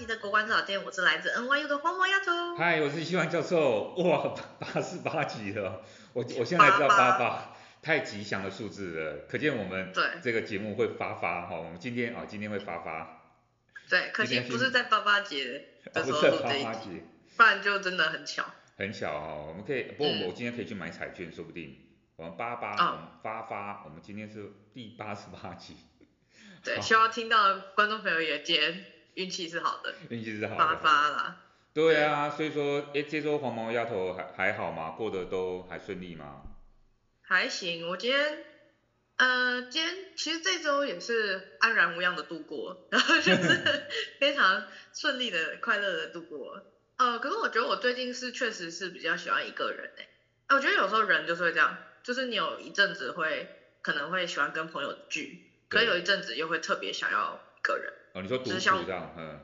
级的国关早店，我是来自 NYU 的黄毛丫头。嗨，我是希望教授。哇，八十八级了，我我现在知道八八，太吉祥的数字了，可见我们对这个节目会发发哈。我们今天啊，今天会发发。对，可惜不是在八八节的时候录这一集，不然就真的很巧。很巧哦，我们可以，不过我今天可以去买彩券，说不定我们八八，我们发发，我们今天是第八十八集。对，希望听到观众朋友也今天运气是好的，运气是好的，发发啦。对啊，所以说，哎，这周黄毛丫头还还好吗？过得都还顺利吗？还行，我今天，呃，今天其实这周也是安然无恙的度过，然 后就是 非常顺利的、快乐的度过。呃，可是我觉得我最近是确实是比较喜欢一个人哎，我觉得有时候人就是会这样，就是你有一阵子会可能会喜欢跟朋友聚。可是有一阵子又会特别想要一个人，哦，你说独处这样，嗯，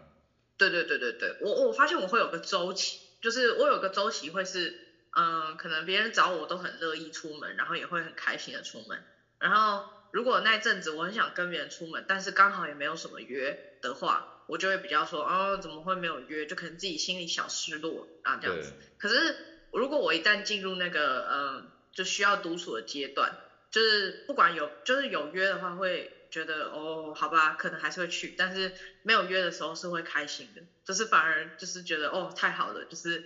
对对对对对，我我发现我会有个周期，就是我有个周期会是，嗯、呃，可能别人找我都很乐意出门，然后也会很开心的出门，然后如果那阵子我很想跟别人出门，但是刚好也没有什么约的话，我就会比较说，哦，怎么会没有约？就可能自己心里小失落啊这样子。可是如果我一旦进入那个，嗯、呃，就需要独处的阶段，就是不管有就是有约的话会。觉得哦，好吧，可能还是会去，但是没有约的时候是会开心的，就是反而就是觉得哦，太好了，就是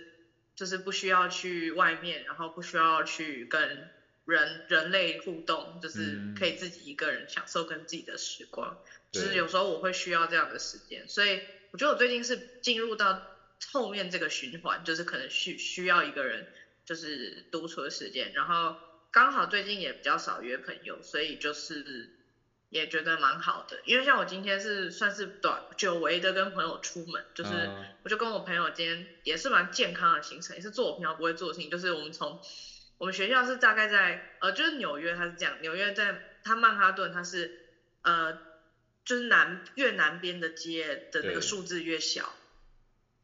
就是不需要去外面，然后不需要去跟人人类互动，就是可以自己一个人享受跟自己的时光，嗯、就是有时候我会需要这样的时间，所以我觉得我最近是进入到后面这个循环，就是可能需需要一个人就是独处的时间，然后刚好最近也比较少约朋友，所以就是。也觉得蛮好的，因为像我今天是算是短久违的跟朋友出门，就是我就跟我朋友今天也是蛮健康的行程，也是做我平常不会做的事情，就是我们从我们学校是大概在呃就是纽约它是这样，纽约在它曼哈顿它是呃就是南越南边的街的那个数字越小，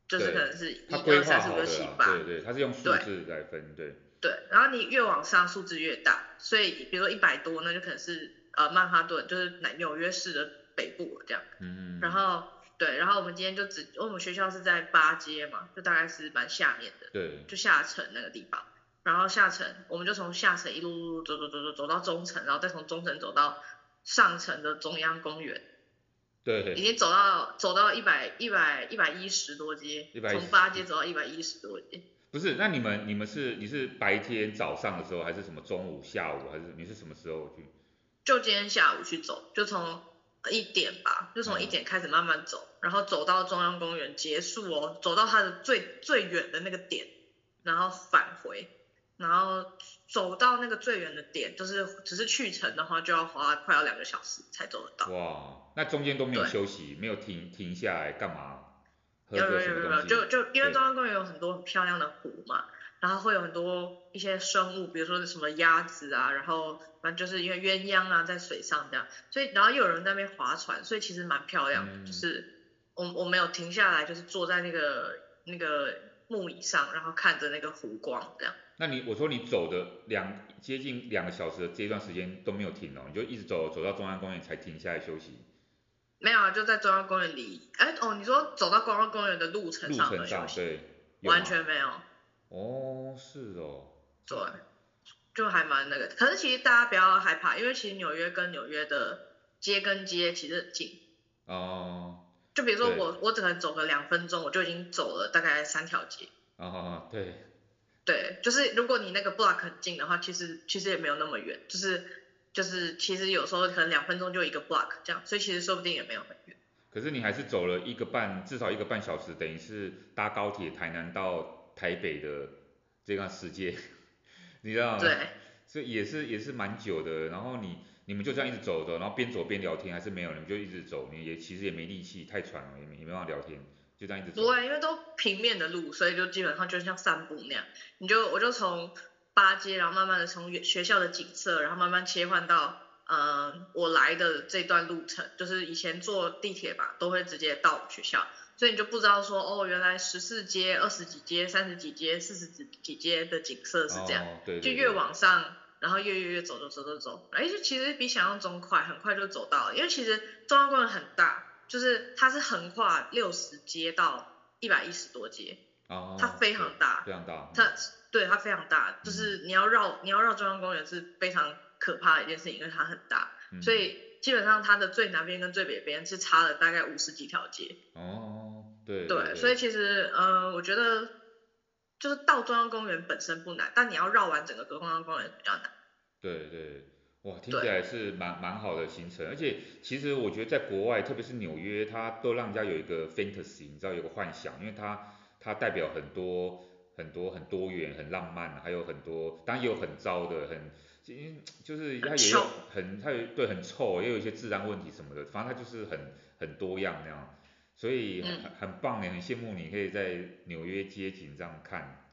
就是可能是一二三四五六七八，对对，它是用数字来分，对。对，然后你越往上数字越大，所以比如说一百多那就可能是。呃，曼哈顿就是南纽约市的北部这样，嗯，然后对，然后我们今天就只，我们学校是在八街嘛，就大概是蛮下面的，对，就下城那个地方，然后下城，我们就从下城一路路走走走走走到中城，然后再从中城走到上城的中央公园，对。对，已经走到走到一百一百一百一十多街，从八街走到一百一十多街。不是，那你们你们是你是白天早上的时候，还是什么中午下午，还是你是什么时候去？就今天下午去走，就从一点吧，就从一点开始慢慢走，嗯、然后走到中央公园结束哦，走到它的最最远的那个点，然后返回，然后走到那个最远的点，就是只是去程的话就要花快要两个小时才走得到。哇，那中间都没有休息，没有停停下来干嘛？有有有有有，就就因为中央公园有很多很漂亮的湖嘛。然后会有很多一些生物，比如说什么鸭子啊，然后反正就是因为鸳鸯啊在水上这样，所以然后又有人在那边划船，所以其实蛮漂亮的。嗯、就是我我没有停下来，就是坐在那个那个木椅上，然后看着那个湖光这样。那你我说你走的两接近两个小时的这段时间都没有停哦，你就一直走走到中央公园才停下来休息？没有啊，就在中央公园里。哎哦，你说走到中央公园的路程上的休息？对，完全没有。哦，是哦，对，就还蛮那个，可是其实大家不要害怕，因为其实纽约跟纽约的街跟街其实很近。哦。就比如说我我只能走个两分钟，我就已经走了大概三条街。哦，对。对，就是如果你那个 block 很近的话，其实其实也没有那么远，就是就是其实有时候可能两分钟就一个 block 这样，所以其实说不定也没有很远。可是你还是走了一个半，至少一个半小时，等于是搭高铁台南到。台北的这个世界，你知道吗？对，所以也是也是蛮久的。然后你你们就这样一直走走，然后边走边聊天，还是没有？你们就一直走，你也其实也没力气，太喘了，也没也没办法聊天，就这样一直走。不会，因为都平面的路，所以就基本上就像散步那样。你就我就从八街，然后慢慢的从学校的景色，然后慢慢切换到嗯、呃、我来的这段路程，就是以前坐地铁吧，都会直接到学校。所以你就不知道说哦，原来十四街、二十几街、三十几街、四十几几街的景色是这样，哦、对对对，就越往上，然后越越越走走走走走，哎，就其实比想象中快，很快就走到了。因为其实中央公园很大，就是它是横跨六十街到一百一十多街，哦，它非常大，非常大，它对它非常大，就是你要绕你要绕中央公园是非常可怕的一件事情，因为它很大，嗯、所以基本上它的最南边跟最北边是差了大概五十几条街，哦，对对，对，所以其实呃，我觉得就是到中央公园本身不难，但你要绕完整个中央公园比较难，对对。哇，听起来是蛮蛮好的行程，而且其实我觉得在国外，特别是纽约，它都让人家有一个 fantasy，你知道有个幻想，因为它它代表很多很多很多元、很浪漫，还有很多，当然也有很糟的，很就是它也有很它有对很臭，也有一些治安问题什么的，反正它就是很很多样那样，所以很很棒也，很羡慕你可以在纽约街景这样看。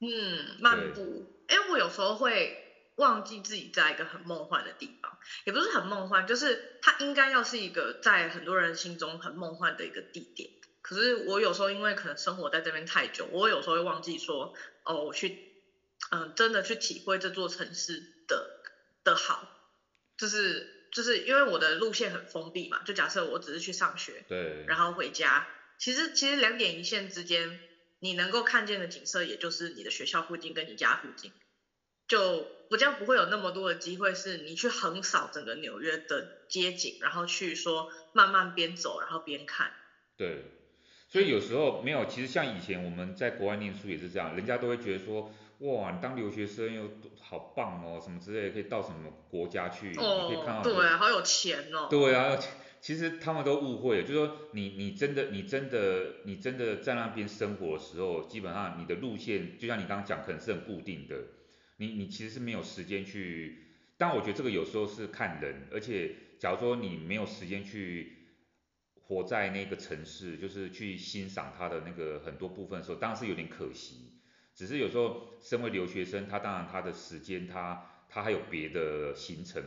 嗯，漫步，哎，我有时候会。忘记自己在一个很梦幻的地方，也不是很梦幻，就是它应该要是一个在很多人心中很梦幻的一个地点。可是我有时候因为可能生活在这边太久，我有时候会忘记说，哦，我去，嗯，真的去体会这座城市的的好，就是就是因为我的路线很封闭嘛，就假设我只是去上学，对，然后回家，其实其实两点一线之间，你能够看见的景色，也就是你的学校附近跟你家附近。就不这样不会有那么多的机会，是你去横扫整个纽约的街景，然后去说慢慢边走然后边看。对，所以有时候没有，其实像以前我们在国外念书也是这样，人家都会觉得说，哇，你当留学生又好棒哦，什么之类的，可以到什么国家去，哦、你可以看到。对啊，好有钱哦。对啊，其实他们都误会了，就是说你你真的你真的你真的在那边生活的时候，基本上你的路线就像你刚刚讲，可能是很固定的。你你其实是没有时间去，但我觉得这个有时候是看人，而且假如说你没有时间去活在那个城市，就是去欣赏它的那个很多部分的时候，当然是有点可惜。只是有时候身为留学生，他当然他的时间他他还有别的行程，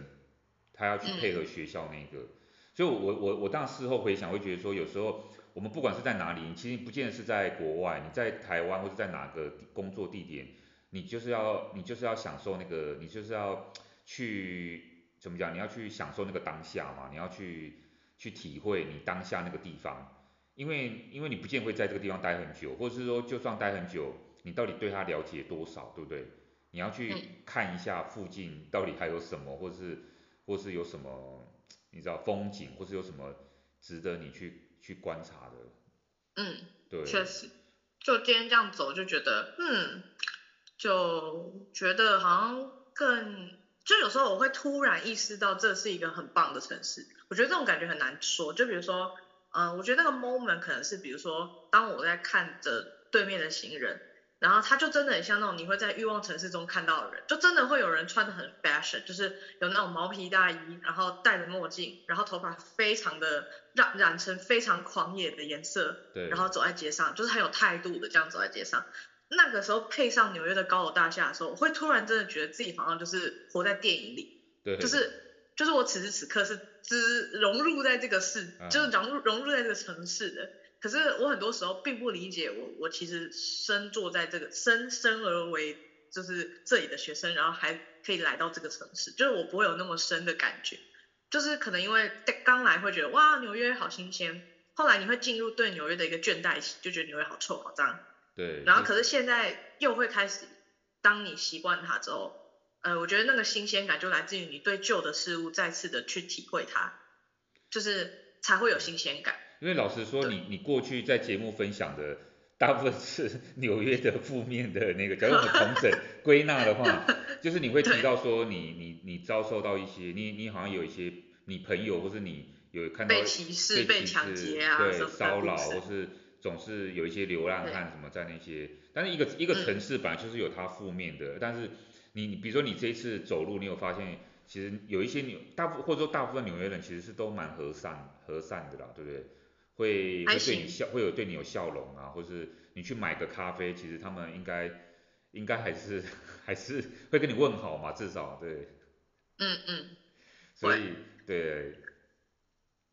他要去配合学校那个，所以我我我当然事后回想会觉得说，有时候我们不管是在哪里，其实不见得是在国外，你在台湾或者在哪个工作地点。你就是要，你就是要享受那个，你就是要去怎么讲？你要去享受那个当下嘛，你要去去体会你当下那个地方，因为因为你不见会在这个地方待很久，或者是说就算待很久，你到底对他了解多少，对不对？你要去看一下附近到底还有什么，或是或是有什么你知道风景，或是有什么值得你去去观察的。嗯，对，确实，就今天这样走就觉得，嗯。就觉得好像更，就有时候我会突然意识到这是一个很棒的城市。我觉得这种感觉很难说。就比如说，嗯、呃，我觉得那个 moment 可能是，比如说，当我在看着对面的行人，然后他就真的很像那种你会在欲望城市中看到的人，就真的会有人穿得很 fashion，就是有那种毛皮大衣，然后戴着墨镜，然后头发非常的染染成非常狂野的颜色，对，然后走在街上，就是很有态度的这样走在街上。那个时候配上纽约的高楼大厦的时候，我会突然真的觉得自己好像就是活在电影里，对，就是就是我此时此刻是只融入在这个世，嗯、就是融入融入在这个城市的。可是我很多时候并不理解我，我我其实身坐在这个生生而为就是这里的学生，然后还可以来到这个城市，就是我不会有那么深的感觉，就是可能因为刚来会觉得哇纽约好新鲜，后来你会进入对纽约的一个倦怠期，就觉得纽约好臭好脏。对，然后可是现在又会开始，当你习惯它之后，呃，我觉得那个新鲜感就来自于你对旧的事物再次的去体会它，就是才会有新鲜感。因为老实说，你你过去在节目分享的大部分是 纽约的负面的那个，假如我们统整 归纳的话，就是你会提到说你你你遭受到一些，你你好像有一些你朋友或是你有看到被歧视、被抢劫啊，对，骚扰或是。总是有一些流浪汉什么在那些，但是一个一个城市本来就是有它负面的，嗯、但是你你比如说你这一次走路，你有发现其实有一些纽大部或者说大部分纽约人其实是都蛮和善和善的啦，对不对？会会对你笑，会有对你有笑容啊，或是你去买个咖啡，其实他们应该应该还是还是会跟你问好嘛，至少对。嗯嗯。所以对。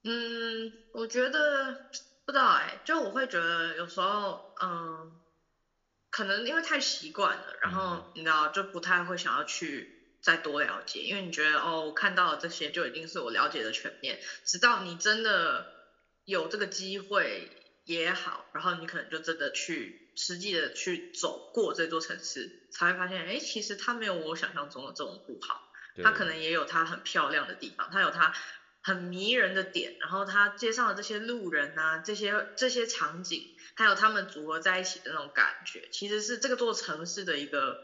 嗯，我觉得。不知道哎、欸，就我会觉得有时候，嗯，可能因为太习惯了，然后你知道就不太会想要去再多了解，因为你觉得哦，我看到的这些就已经是我了解的全面，直到你真的有这个机会也好，然后你可能就真的去实际的去走过这座城市，才会发现，哎，其实它没有我想象中的这种不好，它可能也有它很漂亮的地方，它有它很迷人的点，然后它街上的这些路人啊，这些这些场景，还有他们组合在一起的那种感觉，其实是这个座城市的一个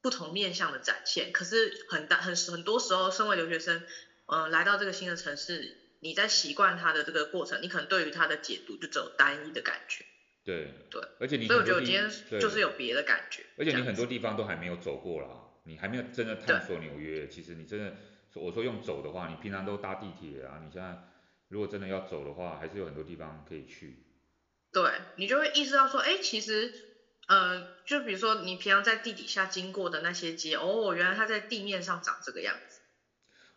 不同面向的展现。可是很大很很多时候，身为留学生，嗯、呃，来到这个新的城市，你在习惯它的这个过程，你可能对于它的解读就只有单一的感觉。对对，而且你所以我觉得我今天就是有别的感觉。而且你很多地方都还没有走过啦，你还没有真的探索纽约。其实你真的，我说用走的话，你平常都搭地铁啊，你现在如果真的要走的话，还是有很多地方可以去。对，你就会意识到说，哎，其实，呃，就比如说你平常在地底下经过的那些街，哦，原来它在地面上长这个样子。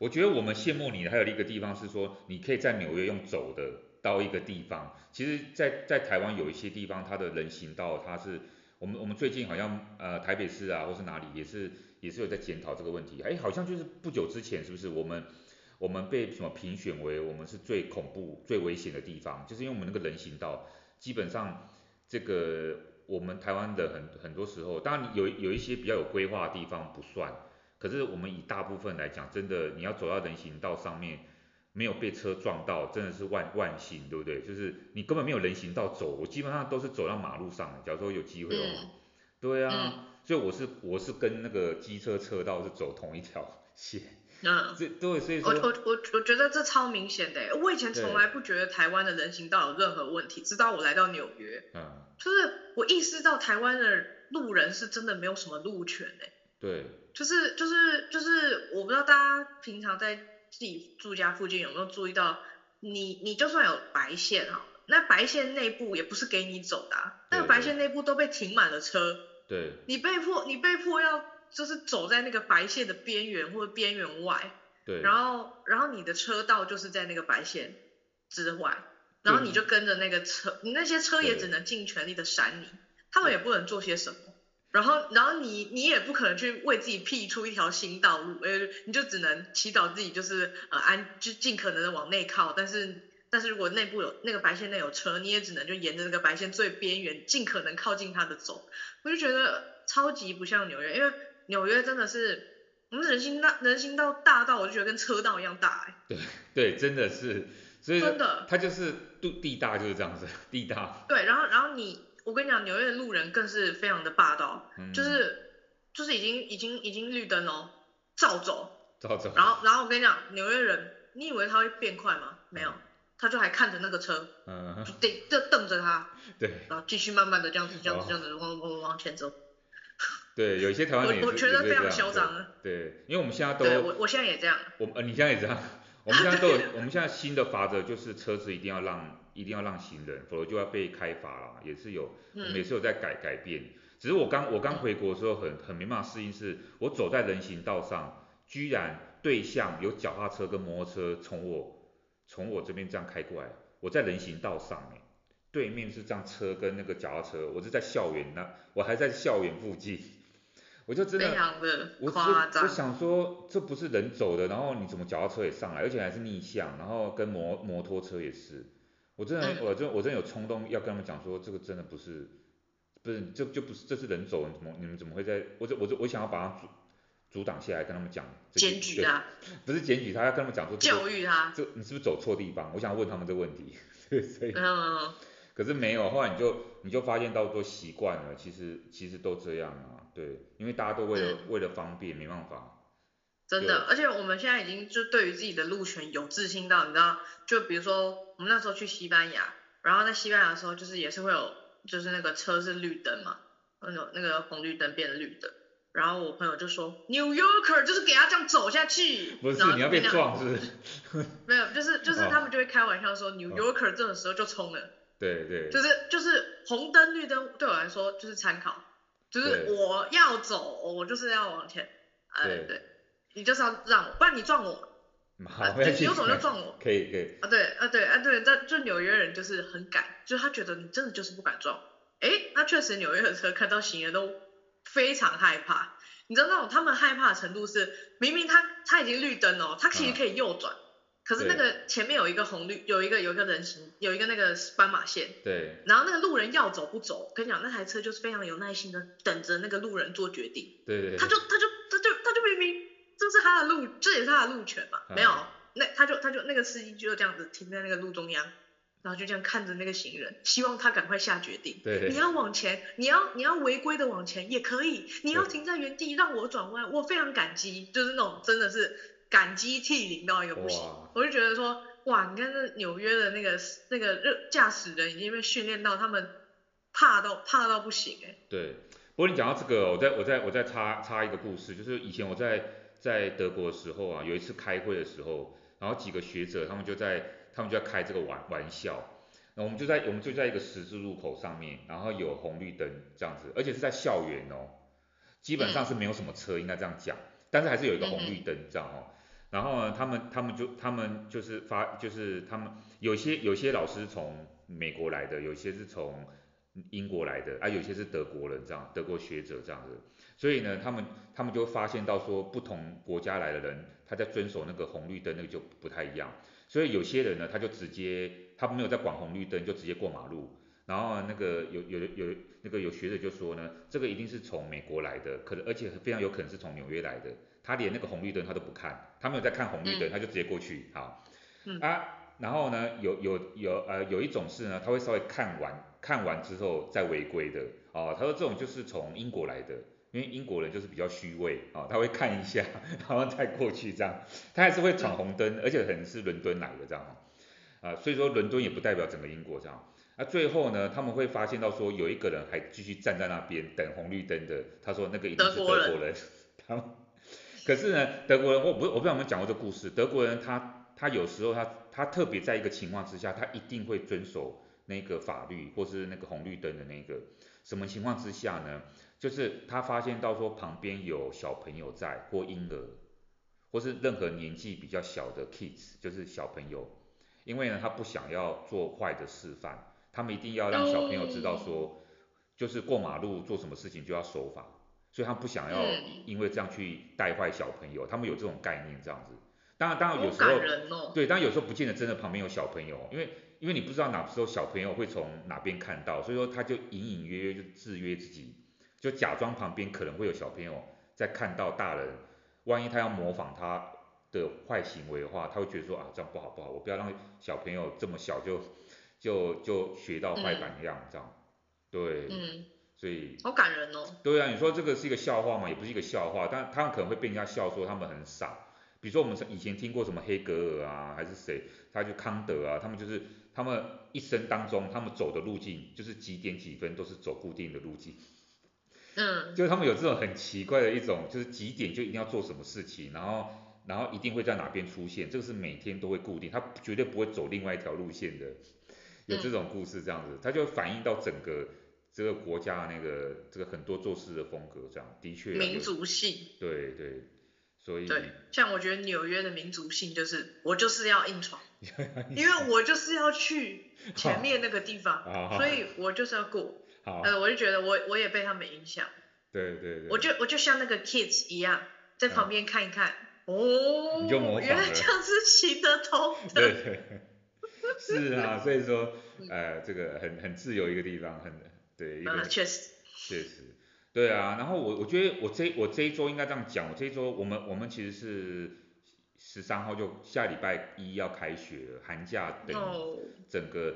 我觉得我们羡慕你的还有一个地方是说，你可以在纽约用走的到一个地方。其实在，在台湾有一些地方，它的人行道，它是我们我们最近好像呃台北市啊，或是哪里也是也是有在检讨这个问题。哎，好像就是不久之前，是不是我们我们被什么评选为我们是最恐怖、最危险的地方，就是因为我们那个人行道。基本上，这个我们台湾的很很多时候，当然有有一些比较有规划的地方不算，可是我们以大部分来讲，真的你要走到人行道上面，没有被车撞到，真的是万万幸，对不对？就是你根本没有人行道走，我基本上都是走到马路上的。假如说有机会的话，对啊，所以我是我是跟那个机车车道是走同一条线。嗯，这对，所以说，我我我我觉得这超明显的，我以前从来不觉得台湾的人行道有任何问题，直到我来到纽约，嗯，就是我意识到台湾的路人是真的没有什么路权诶，对，就是就是就是，我不知道大家平常在自己住家附近有没有注意到，你你就算有白线哈，那白线内部也不是给你走的啊，那个白线内部都被停满了车，对，你被迫你被迫要。就是走在那个白线的边缘或者边缘外，对，然后然后你的车道就是在那个白线之外，然后你就跟着那个车，你那些车也只能尽全力的闪你，他们也不能做些什么，然后然后你你也不可能去为自己辟出一条新道路，呃，你就只能祈祷自己就是呃安就尽可能的往内靠，但是但是如果内部有那个白线内有车，你也只能就沿着那个白线最边缘尽可能靠近它的走，我就觉得超级不像纽约，因为。纽约真的是，我们人行道人行道大到我就觉得跟车道一样大哎。对 对，真的是，所以真的，它就是地地大就是这样子，地大。对，然后然后你，我跟你讲，纽约的路人更是非常的霸道，嗯、就是就是已经已经已经绿灯哦，照走。照走。然后然后我跟你讲，纽约人，你以为他会变快吗？没有，他就还看着那个车，嗯，就瞪就瞪着他，对，然后继续慢慢的这样子这样子这样子往往往前走。对，有一些台湾人，我我觉得非常嚣张啊。对，因为我们现在都，我我现在也这样。我呃，你现在也这样。我们现在都有，我们现在新的法则就是车子一定要让，一定要让行人，否则就要被开罚了，也是有，我们也是有在改改变。只是我刚我刚回国的时候很很没办法适应，是我走在人行道上，居然对向有脚踏车跟摩托车从我从我这边这样开过来，我在人行道上面，对面是这样车跟那个脚踏车，我是在校园那，我还在校园附近。我就真的，我我想说，这不是人走的，然后你怎么脚踏车也上来，而且还是逆向，然后跟摩摩托车也是，我真的，嗯、我真我真的有冲动要跟他们讲说，这个真的不是，不是，这就不是，这是人走，你怎么你们怎么会在，我这我这我想要把他阻阻挡下来，跟他们讲，检举他，不是检举他，要跟他们讲说，教育他，这你是不是走错地方？我想要问他们这个问题，所以。嗯可是没有，后来你就你就发现到都习惯了，其实其实都这样啊，对，因为大家都为了、嗯、为了方便，没办法。真的，而且我们现在已经就对于自己的路权有自信到，你知道，就比如说我们那时候去西班牙，然后在西班牙的时候，就是也是会有，就是那个车是绿灯嘛，那个那个红绿灯变绿的，然后我朋友就说，New Yorker 就是给他这样走下去，不是你要被撞是不是？没有，就是就是他们就会开玩笑说、哦、New Yorker 这种时候就冲了。对对，就是就是红灯绿灯对我来说就是参考，就是我要走，我就是要往前，哎对，对，你就是要让我，不然你撞我，好，啊、你有种就撞我，可以可以，啊对啊对啊对，但就纽约人就是很敢，就是他觉得你真的就是不敢撞，哎，那确实纽约的车看到行人都非常害怕，你知道那种他们害怕的程度是，明明他他已经绿灯哦，他其实可以右转。啊可是那个前面有一个红绿，有一个有一个人行，有一个那个斑马线。对。然后那个路人要走不走，跟你讲，那台车就是非常有耐心的等着那个路人做决定。对对，对。他就他就他就他就明明这是他的路，这也是他的路权嘛，嗯、没有，那他就他就那个司机就这样子停在那个路中央，然后就这样看着那个行人，希望他赶快下决定。对，对。你要往前，你要你要违规的往前也可以，你要停在原地让我转弯，我非常感激，就是那种真的是。感激涕零到一个不行，我就觉得说，哇，你看那纽约的那个那个热驾驶人已经被训练到他们怕到怕到不行哎。对，不过你讲到这个，我再我再我再插插一个故事，就是以前我在在德国的时候啊，有一次开会的时候，然后几个学者他们就在他们就在开这个玩玩笑，那我们就在我们就在一个十字路口上面，然后有红绿灯这样子，而且是在校园哦，基本上是没有什么车，应该这样讲，但是还是有一个红绿灯这样哦。然后呢，他们他们就他们就是发就是他们有些有些老师从美国来的，有些是从英国来的，啊，有些是德国人这样，德国学者这样子。所以呢，他们他们就发现到说，不同国家来的人，他在遵守那个红绿灯那个就不太一样。所以有些人呢，他就直接他没有在管红绿灯，就直接过马路。然后那个有有有那个有学者就说呢，这个一定是从美国来的，可能而且非常有可能是从纽约来的。他连那个红绿灯他都不看，他没有在看红绿灯，他就直接过去，好，嗯、啊，然后呢，有有有呃有一种是呢，他会稍微看完看完之后再违规的，哦，他说这种就是从英国来的，因为英国人就是比较虚伪，啊、哦，他会看一下，然后再过去这样，他还是会闯红灯，嗯、而且可能是伦敦来的这样，啊，所以说伦敦也不代表整个英国这样，啊，最后呢，他们会发现到说有一个人还继续站在那边等红绿灯的，他说那个一定是德国人，国人 他。可是呢，德国人我不我不知道有没有讲过这故事。德国人他他有时候他他特别在一个情况之下，他一定会遵守那个法律或是那个红绿灯的那个什么情况之下呢？就是他发现到说旁边有小朋友在或婴儿，或是任何年纪比较小的 kids，就是小朋友，因为呢他不想要做坏的示范，他们一定要让小朋友知道说，就是过马路做什么事情就要守法。所以他不想要因为这样去带坏小朋友，他们有这种概念这样子。当然，当然有时候，对，当然有时候不见得真的旁边有小朋友，因为因为你不知道哪时候小朋友会从哪边看到，所以说他就隐隐约约就制约自己，就假装旁边可能会有小朋友在看到大人，万一他要模仿他的坏行为的话，他会觉得说啊这样不好不好，我不要让小朋友这么小就就就学到坏榜样这样，对。嗯所以好感人哦。对啊，你说这个是一个笑话嘛，也不是一个笑话，但他们可能会被人家笑说他们很傻。比如说我们以前听过什么黑格尔啊，还是谁，他就康德啊，他们就是他们一生当中他们走的路径就是几点几分都是走固定的路径。嗯。就他们有这种很奇怪的一种，就是几点就一定要做什么事情，然后然后一定会在哪边出现，这个是每天都会固定，他绝对不会走另外一条路线的。有这种故事这样子，他就反映到整个。这个国家那个这个很多做事的风格，这样的确民族性，对对，所以对，像我觉得纽约的民族性就是我就是 要硬闯，因为我就是要去前面那个地方，所以我就是要过，呃，我就觉得我我也被他们影响，对对对，我就我就像那个 kids 一样，在旁边看一看，哦，原来这样是行得通的，对对，是啊，所以说，呃，这个很很自由一个地方，很。对，一个确实，确实，对啊，然后我我觉得我这我这一周应该这样讲，我这一周我们我们其实是十三号就下礼拜一要开学了，寒假等整个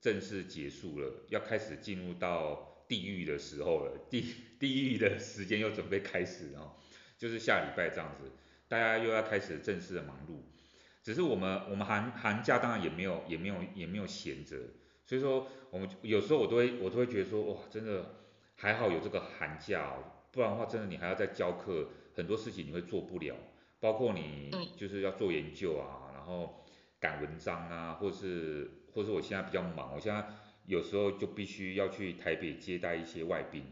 正式结束了，要开始进入到地狱的时候了，地地狱的时间又准备开始哦，就是下礼拜这样子，大家又要开始正式的忙碌，只是我们我们寒寒假当然也没有也没有也没有闲着。所以说，我们有时候我都会，我都会觉得说，哇，真的还好有这个寒假哦，不然的话，真的你还要再教课，很多事情你会做不了，包括你就是要做研究啊，然后赶文章啊，或是，或者是我现在比较忙，我现在有时候就必须要去台北接待一些外宾，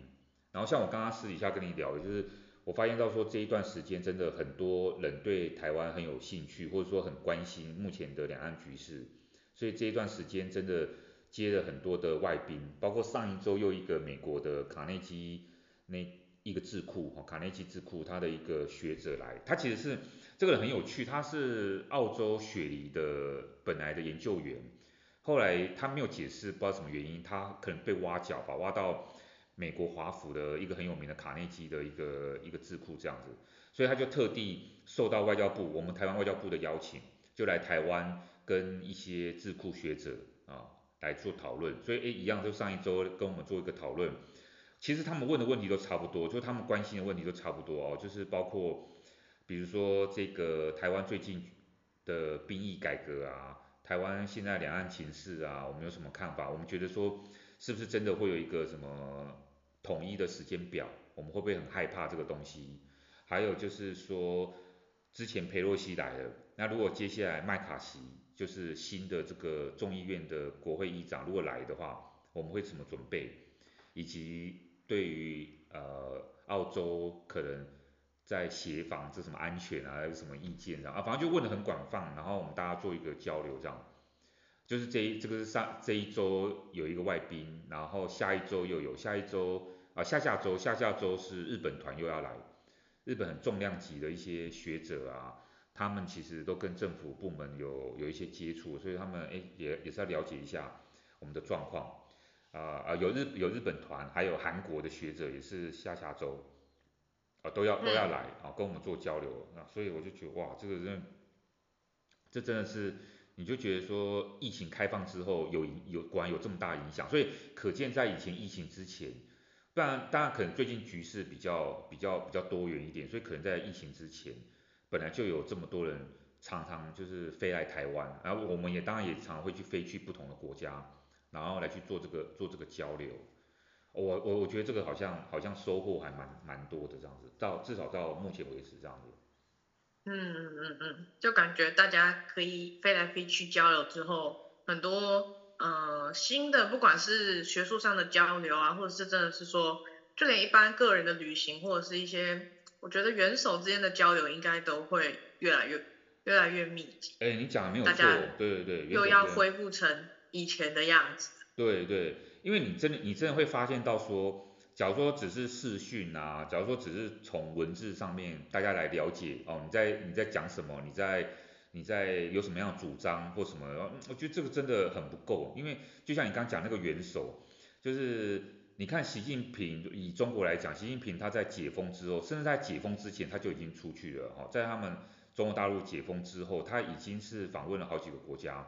然后像我刚刚私底下跟你聊的，就是我发现到说这一段时间真的很多人对台湾很有兴趣，或者说很关心目前的两岸局势，所以这一段时间真的。接了很多的外宾，包括上一周又一个美国的卡内基那一个智库哈，卡内基智库他的一个学者来，他其实是这个人很有趣，他是澳洲雪梨的本来的研究员，后来他没有解释，不知道什么原因，他可能被挖角吧，挖到美国华府的一个很有名的卡内基的一个一个智库这样子，所以他就特地受到外交部，我们台湾外交部的邀请，就来台湾跟一些智库学者啊来做讨论，所以诶一样就上一周跟我们做一个讨论。其实他们问的问题都差不多，就他们关心的问题都差不多哦，就是包括，比如说这个台湾最近的兵役改革啊，台湾现在两岸情势啊，我们有什么看法？我们觉得说，是不是真的会有一个什么统一的时间表？我们会不会很害怕这个东西？还有就是说，之前裴洛西来了，那如果接下来麦卡锡就是新的这个众议院的国会议长如果来的话，我们会怎么准备？以及对于呃澳洲可能在协防这什么安全啊，有什么意见啊？反正就问得很广泛，然后我们大家做一个交流这样。就是这一这个是上这一周有一个外宾，然后下一周又有，下一周啊下下周下下周是日本团又要来，日本很重量级的一些学者啊，他们其实都跟政府部门有有一些接触，所以他们诶也也是要了解一下我们的状况。啊啊有日有日本团，还有韩国的学者也是下下周，啊都要都要来啊跟我们做交流啊，所以我就觉得哇这个人，这真的是你就觉得说疫情开放之后有有果然有这么大影响，所以可见在以前疫情之前，不然当然可能最近局势比较比较比较多元一点，所以可能在疫情之前本来就有这么多人常常就是飞来台湾，然后我们也当然也常常会去飞去不同的国家。然后来去做这个做这个交流，我我我觉得这个好像好像收获还蛮蛮多的这样子，到至少到目前为止这样子。嗯嗯嗯嗯，就感觉大家可以飞来飞去交流之后，很多呃新的不管是学术上的交流啊，或者是真的是说，就连一般个人的旅行或者是一些，我觉得元首之间的交流应该都会越来越越来越密集。哎，你讲的没有错，对对对，又要恢复成。以前的样子。对对，因为你真的你真的会发现到说，假如说只是视讯啊，假如说只是从文字上面大家来了解哦，你在你在讲什么，你在你在有什么样的主张或什么，我觉得这个真的很不够，因为就像你刚刚讲那个元首，就是你看习近平以中国来讲，习近平他在解封之后，甚至在解封之前他就已经出去了哈，在他们中国大陆解封之后，他已经是访问了好几个国家。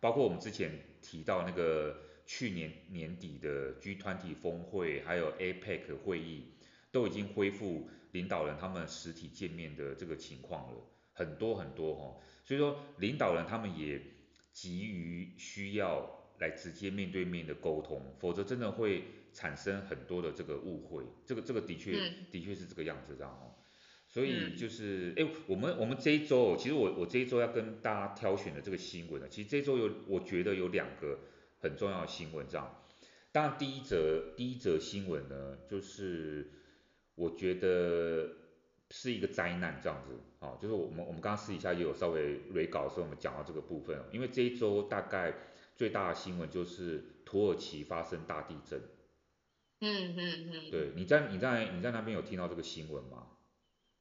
包括我们之前提到那个去年年底的 G20 峰会，还有 APEC 会议，都已经恢复领导人他们实体见面的这个情况了，很多很多哈。所以说领导人他们也急于需要来直接面对面的沟通，否则真的会产生很多的这个误会。这个这个的确的确是这个样子这样哦。所以就是，哎，我们我们这一周，其实我我这一周要跟大家挑选的这个新闻呢，其实这一周有，我觉得有两个很重要的新闻，这样。当然第一则第一则新闻呢，就是我觉得是一个灾难这样子，哦，就是我们我们刚刚私底下也有稍微 re 稿的时候，我们讲到这个部分，因为这一周大概最大的新闻就是土耳其发生大地震。嗯嗯嗯。对，你在你在你在那边有听到这个新闻吗？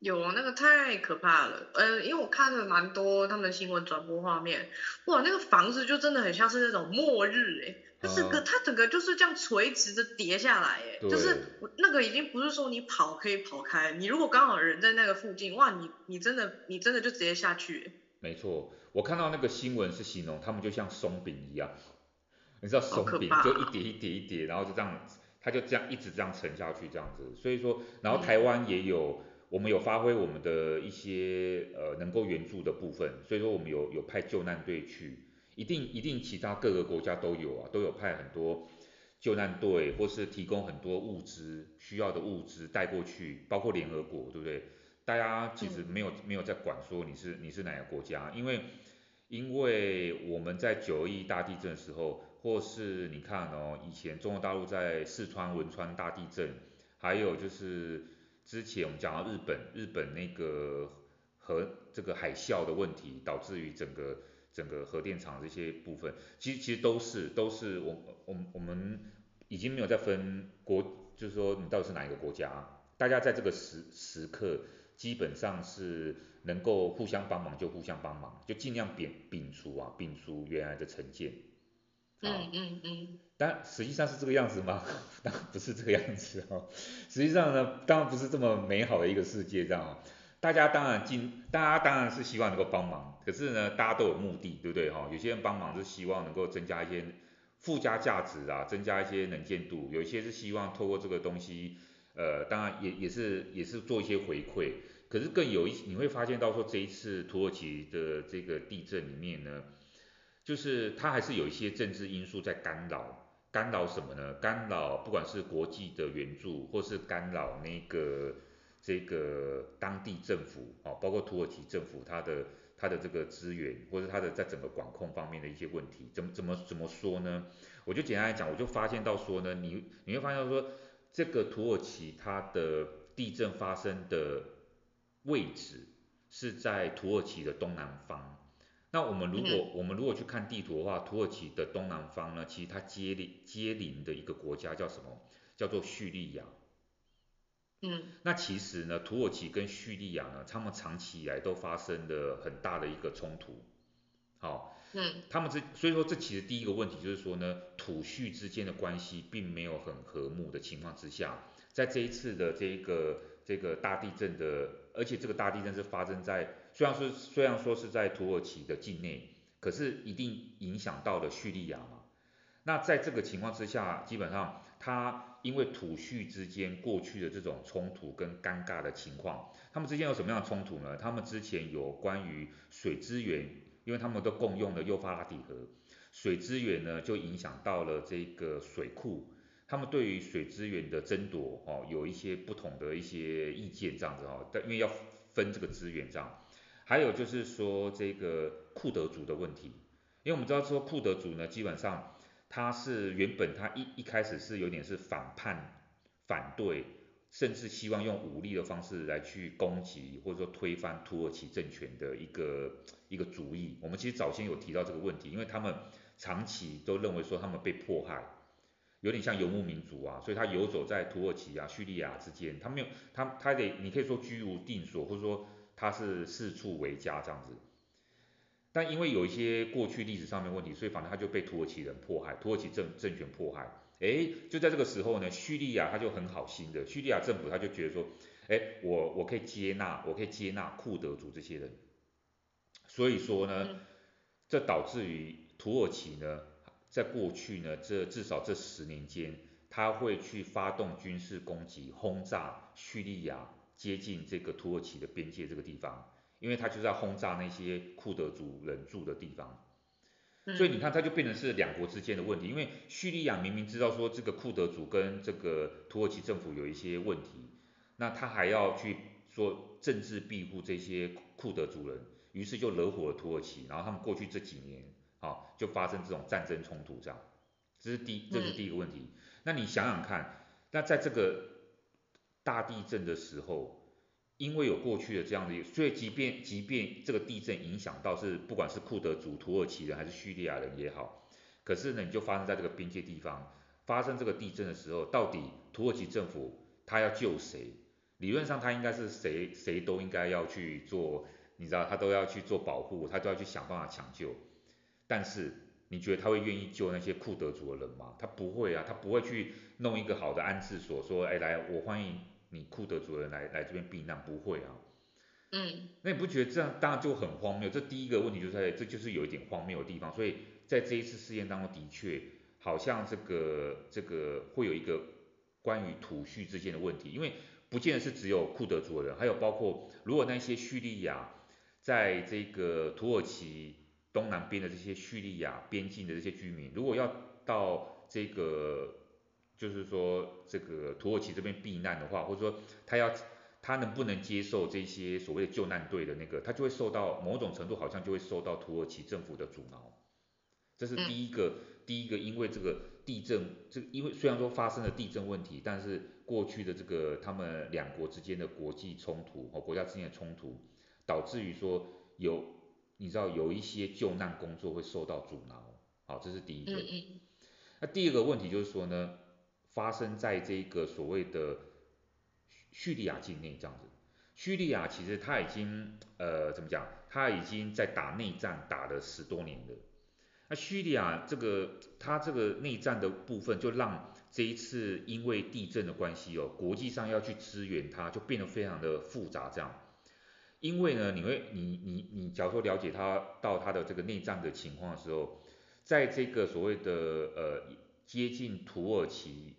有啊，那个太可怕了，呃，因为我看了蛮多他们的新闻转播画面，哇，那个房子就真的很像是那种末日哎，它整个它整个就是这样垂直的跌下来哎，就是那个已经不是说你跑可以跑开，你如果刚好人在那个附近，哇，你你真的你真的就直接下去。没错，我看到那个新闻是形容他们就像松饼一样，你知道松饼就一叠一叠一叠，然后就这样，它就这样一直这样沉下去这样子，所以说，然后台湾也有。嗯我们有发挥我们的一些呃能够援助的部分，所以说我们有有派救难队去，一定一定其他各个国家都有啊，都有派很多救难队，或是提供很多物资需要的物资带过去，包括联合国，对不对？大家其实没有没有在管说你是你是哪个国家，因为因为我们在九二一大地震的时候，或是你看哦，以前中国大陆在四川汶川大地震，还有就是。之前我们讲到日本，日本那个核这个海啸的问题，导致于整个整个核电厂这些部分，其实其实都是都是我我我们已经没有再分国，就是说你到底是哪一个国家，大家在这个时时刻，基本上是能够互相帮忙就互相帮忙，就尽量摒摒除啊，摒除原来的成见。嗯嗯嗯。但实际上是这个样子吗？当然不是这个样子哦。实际上呢，当然不是这么美好的一个世界这样哦。大家当然尽，大家当然是希望能够帮忙，可是呢，大家都有目的，对不对哈？有些人帮忙是希望能够增加一些附加价值啊，增加一些能见度；有一些是希望透过这个东西，呃，当然也也是也是做一些回馈。可是更有一，你会发现到说这一次土耳其的这个地震里面呢，就是它还是有一些政治因素在干扰，干扰什么呢？干扰不管是国际的援助，或是干扰那个。这个当地政府啊，包括土耳其政府，它的它的这个资源，或者它的在整个管控方面的一些问题，怎么怎么怎么说呢？我就简单来讲，我就发现到说呢，你你会发现到说，这个土耳其它的地震发生的位置是在土耳其的东南方。那我们如果我们如果去看地图的话，土耳其的东南方呢，其实它接邻接邻的一个国家叫什么？叫做叙利亚。嗯，那其实呢，土耳其跟叙利亚呢，他们长期以来都发生了很大的一个冲突，好，嗯，他们这所以说这其实第一个问题就是说呢，土叙之间的关系并没有很和睦的情况之下，在这一次的这个这个大地震的，而且这个大地震是发生在虽然说虽然说是在土耳其的境内，可是一定影响到了叙利亚嘛，那在这个情况之下，基本上它。因为土叙之间过去的这种冲突跟尴尬的情况，他们之间有什么样的冲突呢？他们之前有关于水资源，因为他们都共用了幼发拉底河，水资源呢就影响到了这个水库，他们对于水资源的争夺哦有一些不同的一些意见这样子哦，但因为要分这个资源这样，还有就是说这个库德族的问题，因为我们知道说库德族呢基本上。他是原本他一一开始是有点是反叛、反对，甚至希望用武力的方式来去攻击或者说推翻土耳其政权的一个一个主意。我们其实早先有提到这个问题，因为他们长期都认为说他们被迫害，有点像游牧民族啊，所以他游走在土耳其啊、叙利亚之间，他没有他他得你可以说居无定所，或者说他是四处为家这样子。但因为有一些过去历史上面问题，所以反正他就被土耳其人迫害，土耳其政政权迫害。哎，就在这个时候呢，叙利亚他就很好心的，叙利亚政府他就觉得说，哎，我我可以接纳，我可以接纳库德族这些人。所以说呢，这导致于土耳其呢，在过去呢，这至少这十年间，他会去发动军事攻击，轰炸叙利亚接近这个土耳其的边界这个地方。因为他就是要轰炸那些库德族人住的地方，所以你看它就变成是两国之间的问题。因为叙利亚明明知道说这个库德族跟这个土耳其政府有一些问题，那他还要去说政治庇护这些库德族人，于是就惹火了土耳其，然后他们过去这几年啊就发生这种战争冲突这样，这是第这是第一个问题。那你想想看，那在这个大地震的时候。因为有过去的这样的，所以即便即便这个地震影响到是不管是库德族、土耳其人还是叙利亚人也好，可是呢，你就发生在这个边界地方发生这个地震的时候，到底土耳其政府他要救谁？理论上他应该是谁谁都应该要去做，你知道他都要去做保护，他都要去想办法抢救。但是你觉得他会愿意救那些库德族的人吗？他不会啊，他不会去弄一个好的安置所，说，哎，来，我欢迎。你库德族人来来这边避难不会啊？嗯，那你不觉得这样当然就很荒谬？这第一个问题就在这就是有一点荒谬的地方。所以在这一次事件当中，的确好像这个这个会有一个关于土叙之间的问题，因为不见得是只有库德族的人，还有包括如果那些叙利亚在这个土耳其东南边的这些叙利亚边境的这些居民，如果要到这个。就是说，这个土耳其这边避难的话，或者说他要他能不能接受这些所谓的救难队的那个，他就会受到某种程度，好像就会受到土耳其政府的阻挠。这是第一个，第一个，因为这个地震，这因为虽然说发生了地震问题，但是过去的这个他们两国之间的国际冲突和国家之间的冲突，导致于说有你知道有一些救难工作会受到阻挠。好，这是第一个。那第二个问题就是说呢？发生在这个所谓的叙利亚境内这样子，叙利亚其实他已经呃怎么讲，他已经在打内战打了十多年了。那叙利亚这个他这个内战的部分，就让这一次因为地震的关系哦，国际上要去支援他，就变得非常的复杂这样。因为呢，你会你你你，假如说了解他到他的这个内脏的情况的时候，在这个所谓的呃接近土耳其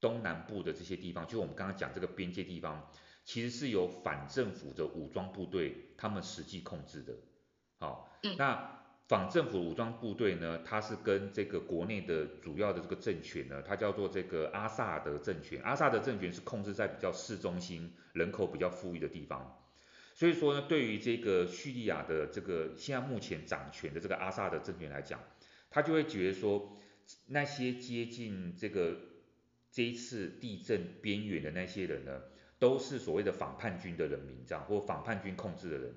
东南部的这些地方，就我们刚刚讲这个边界地方，其实是由反政府的武装部队他们实际控制的。好，那。反政府武装部队呢，它是跟这个国内的主要的这个政权呢，它叫做这个阿萨德政权。阿萨德政权是控制在比较市中心、人口比较富裕的地方。所以说呢，对于这个叙利亚的这个现在目前掌权的这个阿萨德政权来讲，他就会觉得说，那些接近这个这一次地震边缘的那些人呢，都是所谓的反叛军的人民，这样或反叛军控制的人。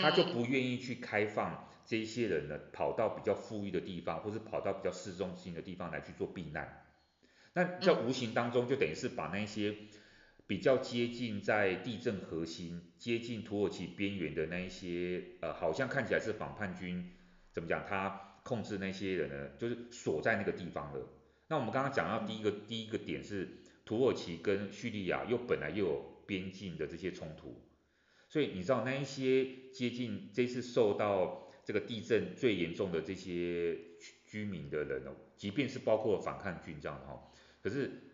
他就不愿意去开放这些人呢，跑到比较富裕的地方，或是跑到比较市中心的地方来去做避难。那在无形当中就等于是把那些比较接近在地震核心、接近土耳其边缘的那一些，呃，好像看起来是反叛军，怎么讲？他控制那些人呢，就是锁在那个地方了。那我们刚刚讲到第一个第一个点是土耳其跟叙利亚又本来又有边境的这些冲突。所以你知道那一些接近这次受到这个地震最严重的这些居民的人哦，即便是包括反抗军这样哈，可是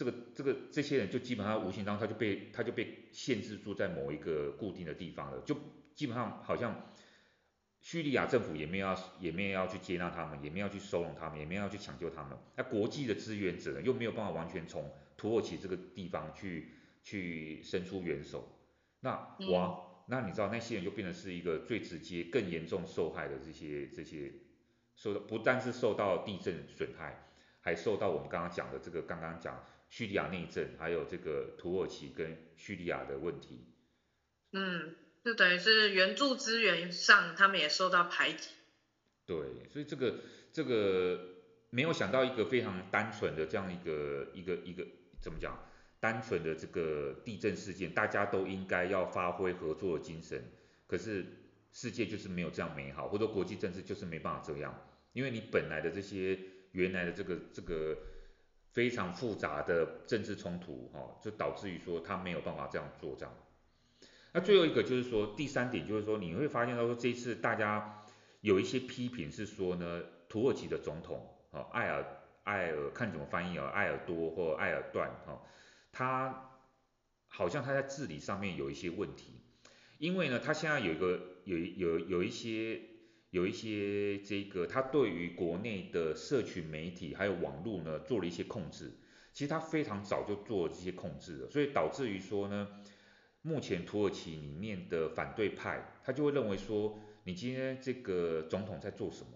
这个这个这些人就基本上无形当中他就被他就被限制住在某一个固定的地方了，就基本上好像叙利亚政府也没有要也没有要去接纳他们，也没有去收容他们，也没有要去抢救他们，那国际的支援者呢又没有办法完全从土耳其这个地方去去伸出援手。那哇，那你知道那些人就变成是一个最直接、更严重受害的这些这些受到不但是受到地震损害，还受到我们刚刚讲的这个刚刚讲叙利亚内政，还有这个土耳其跟叙利亚的问题。嗯，就等于是援助资源上，他们也受到排挤。对，所以这个这个没有想到一个非常单纯的这样一个一个一个怎么讲？单纯的这个地震事件，大家都应该要发挥合作的精神。可是世界就是没有这样美好，或者国际政治就是没办法这样，因为你本来的这些原来的这个这个非常复杂的政治冲突，哈，就导致于说他没有办法这样做这样。那最后一个就是说，第三点就是说，你会发现到说这一次大家有一些批评是说呢，土耳其的总统，哈，艾尔艾尔看怎么翻译啊，艾尔多或艾尔段，哈。他好像他在治理上面有一些问题，因为呢，他现在有一个有有有一些有一些这个，他对于国内的社群媒体还有网络呢做了一些控制。其实他非常早就做了这些控制了，所以导致于说呢，目前土耳其里面的反对派他就会认为说，你今天这个总统在做什么？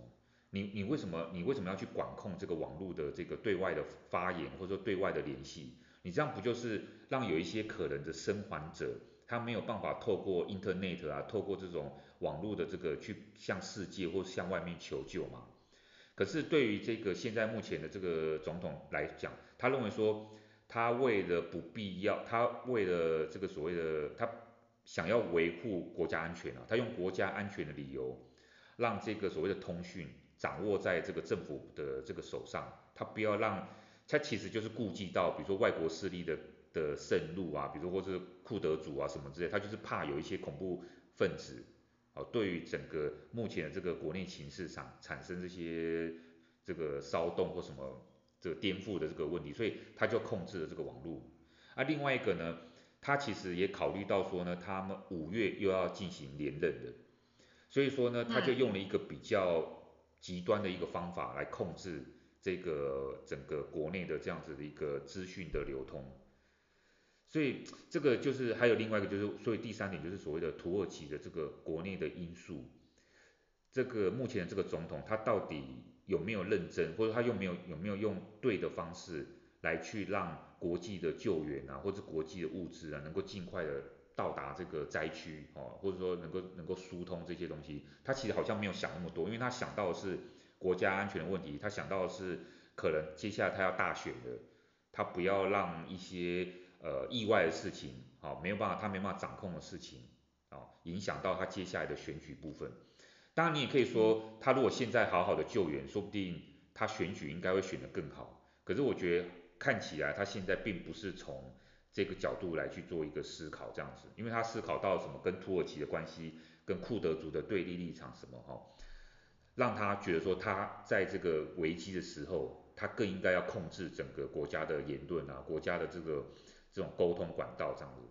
你你为什么你为什么要去管控这个网络的这个对外的发言或者说对外的联系？你这样不就是让有一些可能的生还者，他没有办法透过 Internet 啊，透过这种网络的这个去向世界或向外面求救嘛？可是对于这个现在目前的这个总统来讲，他认为说，他为了不必要，他为了这个所谓的他想要维护国家安全啊，他用国家安全的理由，让这个所谓的通讯掌握在这个政府的这个手上，他不要让。他其实就是顾忌到，比如说外国势力的的渗入啊，比如说或是库德族啊什么之类，他就是怕有一些恐怖分子，哦，对于整个目前的这个国内情势上产生这些这个骚动或什么这个颠覆的这个问题，所以他就控制了这个网络。啊，另外一个呢，他其实也考虑到说呢，他们五月又要进行连任的，所以说呢，他就用了一个比较极端的一个方法来控制。这个整个国内的这样子的一个资讯的流通，所以这个就是还有另外一个就是，所以第三点就是所谓的土耳其的这个国内的因素，这个目前的这个总统他到底有没有认真，或者他有没有有没有用对的方式来去让国际的救援啊，或者国际的物资啊，能够尽快的到达这个灾区哦，或者说能够能够疏通这些东西，他其实好像没有想那么多，因为他想到的是。国家安全的问题，他想到的是可能接下来他要大选的，他不要让一些呃意外的事情，好、哦，没有办法，他没办法掌控的事情，啊、哦，影响到他接下来的选举部分。当然你也可以说，他如果现在好好的救援，说不定他选举应该会选得更好。可是我觉得看起来他现在并不是从这个角度来去做一个思考这样子，因为他思考到什么跟土耳其的关系，跟库德族的对立立场什么哈、哦，让他觉得说他在这个危机的时候，他更应该要控制整个国家的言论啊，国家的这个这种沟通管道这样子。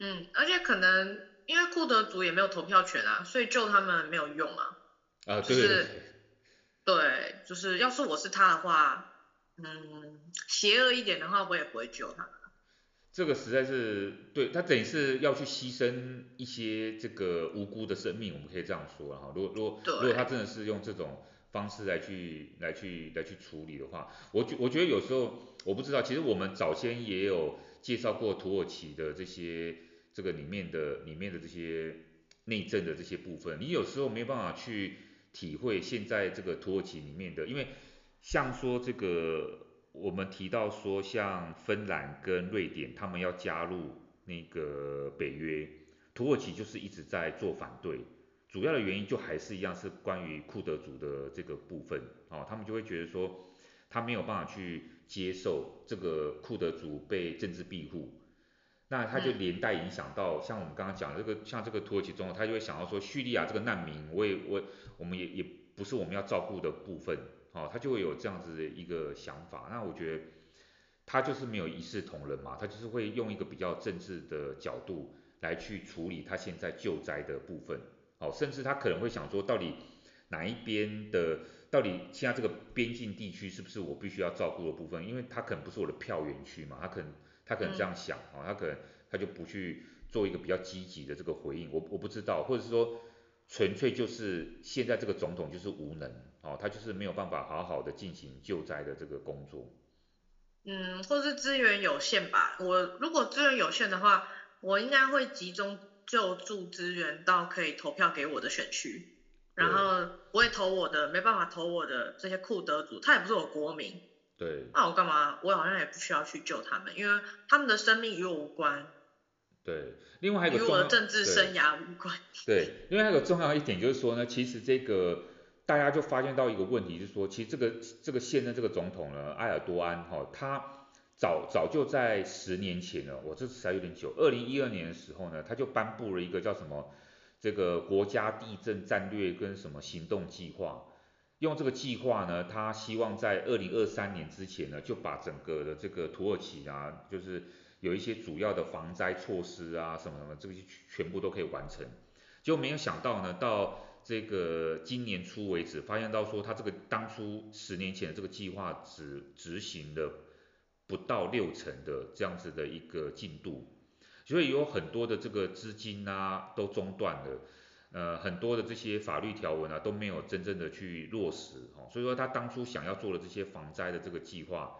嗯，而且可能。因为库德族也没有投票权啊，所以救他们没有用啊。啊，对。就是，对，就是要是我是他的话，嗯，邪恶一点的话，我也不会救他。这个实在是，对，他等于是要去牺牲一些这个无辜的生命，我们可以这样说哈。如果如果如果他真的是用这种方式来去来去来去处理的话，我觉我觉得有时候我不知道，其实我们早先也有介绍过土耳其的这些。这个里面的里面的这些内政的这些部分，你有时候没办法去体会现在这个土耳其里面的，因为像说这个我们提到说像芬兰跟瑞典他们要加入那个北约，土耳其就是一直在做反对，主要的原因就还是一样是关于库德族的这个部分，哦，他们就会觉得说他没有办法去接受这个库德族被政治庇护。那他就连带影响到，像我们刚刚讲的这个，像这个土耳其总统，他就会想到说，叙利亚这个难民，我也我我们也也不是我们要照顾的部分，哦，他就会有这样子的一个想法。那我觉得他就是没有一视同仁嘛，他就是会用一个比较政治的角度来去处理他现在救灾的部分，哦，甚至他可能会想说，到底哪一边的，到底现在这个边境地区是不是我必须要照顾的部分？因为他可能不是我的票源区嘛，他可能。他可能这样想啊，他可能他就不去做一个比较积极的这个回应，我我不知道，或者是说纯粹就是现在这个总统就是无能哦，他就是没有办法好好的进行救灾的这个工作。嗯，或是资源有限吧。我如果资源有限的话，我应该会集中救助资源到可以投票给我的选区，然后不会投我的，没办法投我的这些库德族，他也不是我国民。对，那我干嘛？我好像也不需要去救他们，因为他们的生命与我无关。对，另外还有个与我的政治生涯无关。对，对，另外还有个重要一点就是说呢，其实这个大家就发现到一个问题，就是说，其实这个这个现任这个总统呢，埃尔多安哈、哦，他早早就在十年前了，我这次才有点久，二零一二年的时候呢，他就颁布了一个叫什么这个国家地震战略跟什么行动计划。用这个计划呢，他希望在二零二三年之前呢，就把整个的这个土耳其啊，就是有一些主要的防灾措施啊，什么什么，这些全部都可以完成。就没有想到呢，到这个今年初为止，发现到说他这个当初十年前的这个计划只执行了不到六成的这样子的一个进度，所以有很多的这个资金啊都中断了。呃，很多的这些法律条文啊都没有真正的去落实哦，所以说他当初想要做的这些防灾的这个计划，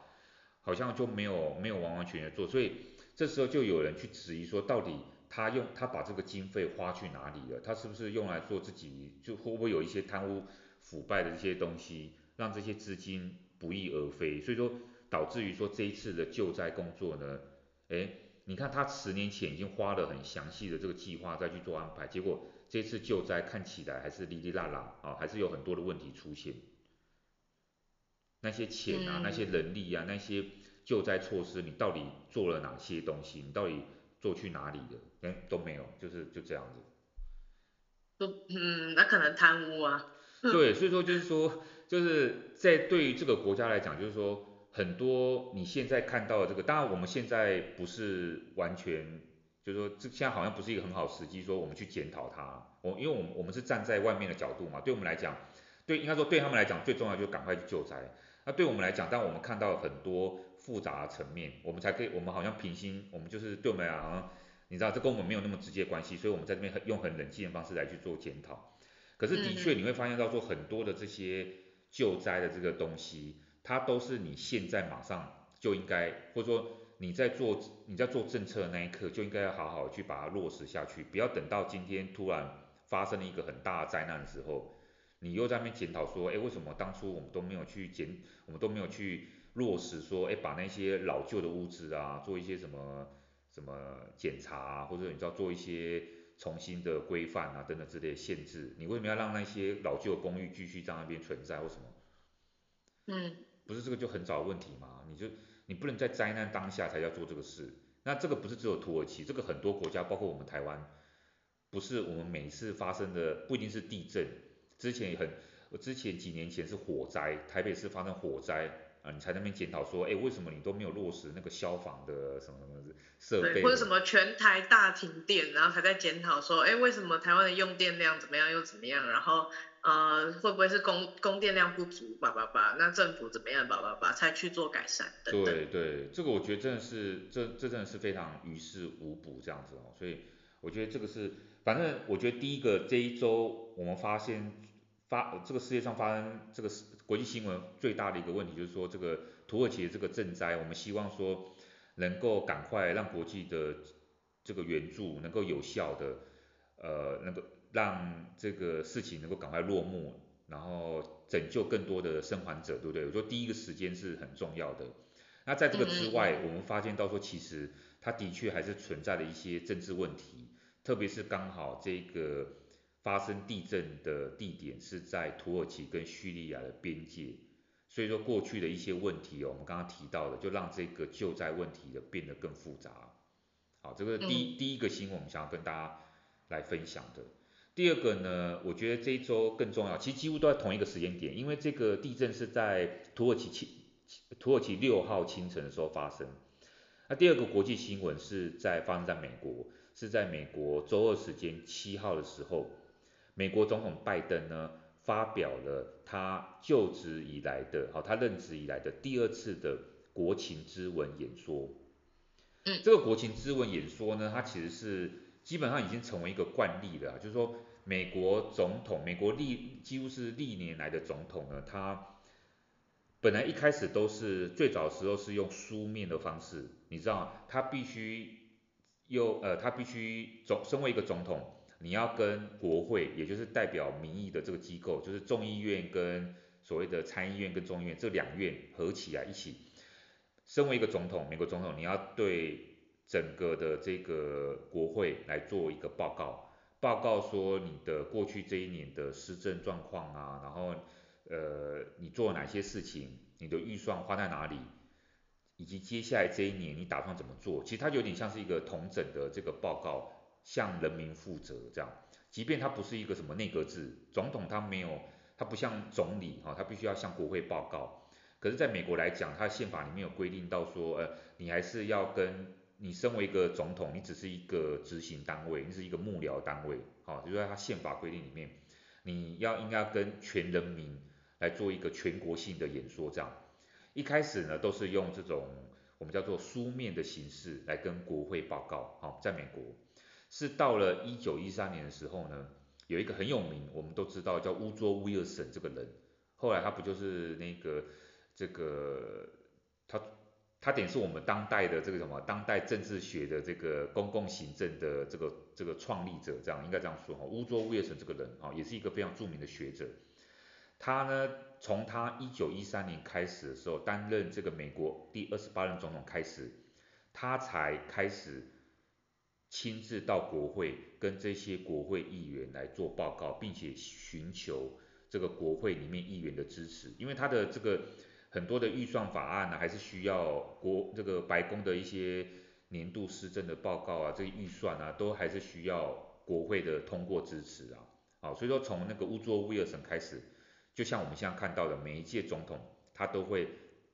好像就没有没有完完全全做，所以这时候就有人去质疑说，到底他用他把这个经费花去哪里了？他是不是用来做自己？就会不会有一些贪污腐败的这些东西，让这些资金不翼而飞？所以说导致于说这一次的救灾工作呢，诶，你看他十年前已经花了很详细的这个计划再去做安排，结果。这次救灾看起来还是哩哩啦啦啊，还是有很多的问题出现。那些钱啊，那些人力啊，那些救灾措施，你到底做了哪些东西？你到底做去哪里了？嗯，都没有，就是就这样子。都嗯，那可能贪污啊。对，所以说就是说，就是在对于这个国家来讲，就是说很多你现在看到的这个，当然我们现在不是完全。就是说，这现在好像不是一个很好时机，说我们去检讨它。我因为我们我们是站在外面的角度嘛，对我们来讲，对应该说对他们来讲最重要就是赶快去救灾。那对我们来讲，但我们看到很多复杂的层面，我们才可以，我们好像平心，我们就是对我们来讲，好像你知道这跟我们没有那么直接关系，所以我们在这边很用很冷静的方式来去做检讨。可是的确你会发现到说很多的这些救灾的这个东西，它都是你现在马上就应该，或者说。你在做你在做政策的那一刻，就应该要好好去把它落实下去，不要等到今天突然发生了一个很大的灾难的时候，你又在那边检讨说，哎，为什么当初我们都没有去检，我们都没有去落实说，哎，把那些老旧的屋子啊，做一些什么什么检查，或者你知道做一些重新的规范啊等等之类的限制，你为什么要让那些老旧的公寓继续在那边存在或什么？嗯，不是这个就很早问题吗？你就你不能在灾难当下才要做这个事。那这个不是只有土耳其，这个很多国家，包括我们台湾，不是我们每次发生的不一定是地震，之前也很，之前几年前是火灾，台北市发生火灾。啊，你才那边检讨说，哎，为什么你都没有落实那个消防的什么什么设备？或者什么全台大停电，然后才在检讨说，哎，为什么台湾的用电量怎么样又怎么样？然后呃，会不会是供供电量不足？叭叭叭，那政府怎么样？叭叭叭，才去做改善。对对，这个我觉得真的是，这这真的是非常于事无补这样子哦。所以我觉得这个是，反正我觉得第一个这一周我们发现发这个世界上发生这个国际新闻最大的一个问题就是说，这个土耳其的这个赈灾，我们希望说能够赶快让国际的这个援助能够有效的，呃，那个让这个事情能够赶快落幕，然后拯救更多的生还者，对不对？我说第一个时间是很重要的。那在这个之外，我们发现到说，其实它的确还是存在了一些政治问题，特别是刚好这个。发生地震的地点是在土耳其跟叙利亚的边界，所以说过去的一些问题哦，我们刚刚提到的，就让这个救灾问题的变得更复杂。好，这个第第一个新闻我们想要跟大家来分享的。第二个呢，我觉得这一周更重要，其实几乎都在同一个时间点，因为这个地震是在土耳其清土耳其六号清晨的时候发生。那第二个国际新闻是在发生在美国，是在美国周二时间七号的时候。美国总统拜登呢，发表了他就职以来的，好，他任职以来的第二次的国情咨文演说。嗯，这个国情咨文演说呢，它其实是基本上已经成为一个惯例了，就是说美国总统，美国历几乎是历年来的总统呢，他本来一开始都是最早时候是用书面的方式，你知道，他必须又呃，他必须总身为一个总统。你要跟国会，也就是代表民意的这个机构，就是众议院跟所谓的参议院跟众议院这两院合起来一起，身为一个总统，美国总统，你要对整个的这个国会来做一个报告，报告说你的过去这一年的施政状况啊，然后呃你做了哪些事情，你的预算花在哪里，以及接下来这一年你打算怎么做，其实它有点像是一个统整的这个报告。向人民负责，这样，即便他不是一个什么内阁制，总统他没有，他不像总理哈，他必须要向国会报告。可是，在美国来讲，他宪法里面有规定到说，呃，你还是要跟你身为一个总统，你只是一个执行单位，你是一个幕僚单位，好，就在他宪法规定里面，你要应该跟全人民来做一个全国性的演说，这样。一开始呢，都是用这种我们叫做书面的形式来跟国会报告，好，在美国。是到了一九一三年的时候呢，有一个很有名，我们都知道叫乌卓威尔森这个人，后来他不就是那个这个他他等于是我们当代的这个什么当代政治学的这个公共行政的这个这个创立者，这样应该这样说哈，乌卓威尔森这个人啊，也是一个非常著名的学者，他呢从他一九一三年开始的时候担任这个美国第二十八任总统开始，他才开始。亲自到国会跟这些国会议员来做报告，并且寻求这个国会里面议员的支持，因为他的这个很多的预算法案呢，还是需要国这个白宫的一些年度施政的报告啊，这些预算啊，都还是需要国会的通过支持啊。好，所以说从那个乌佐威尔森开始，就像我们现在看到的，每一届总统他都会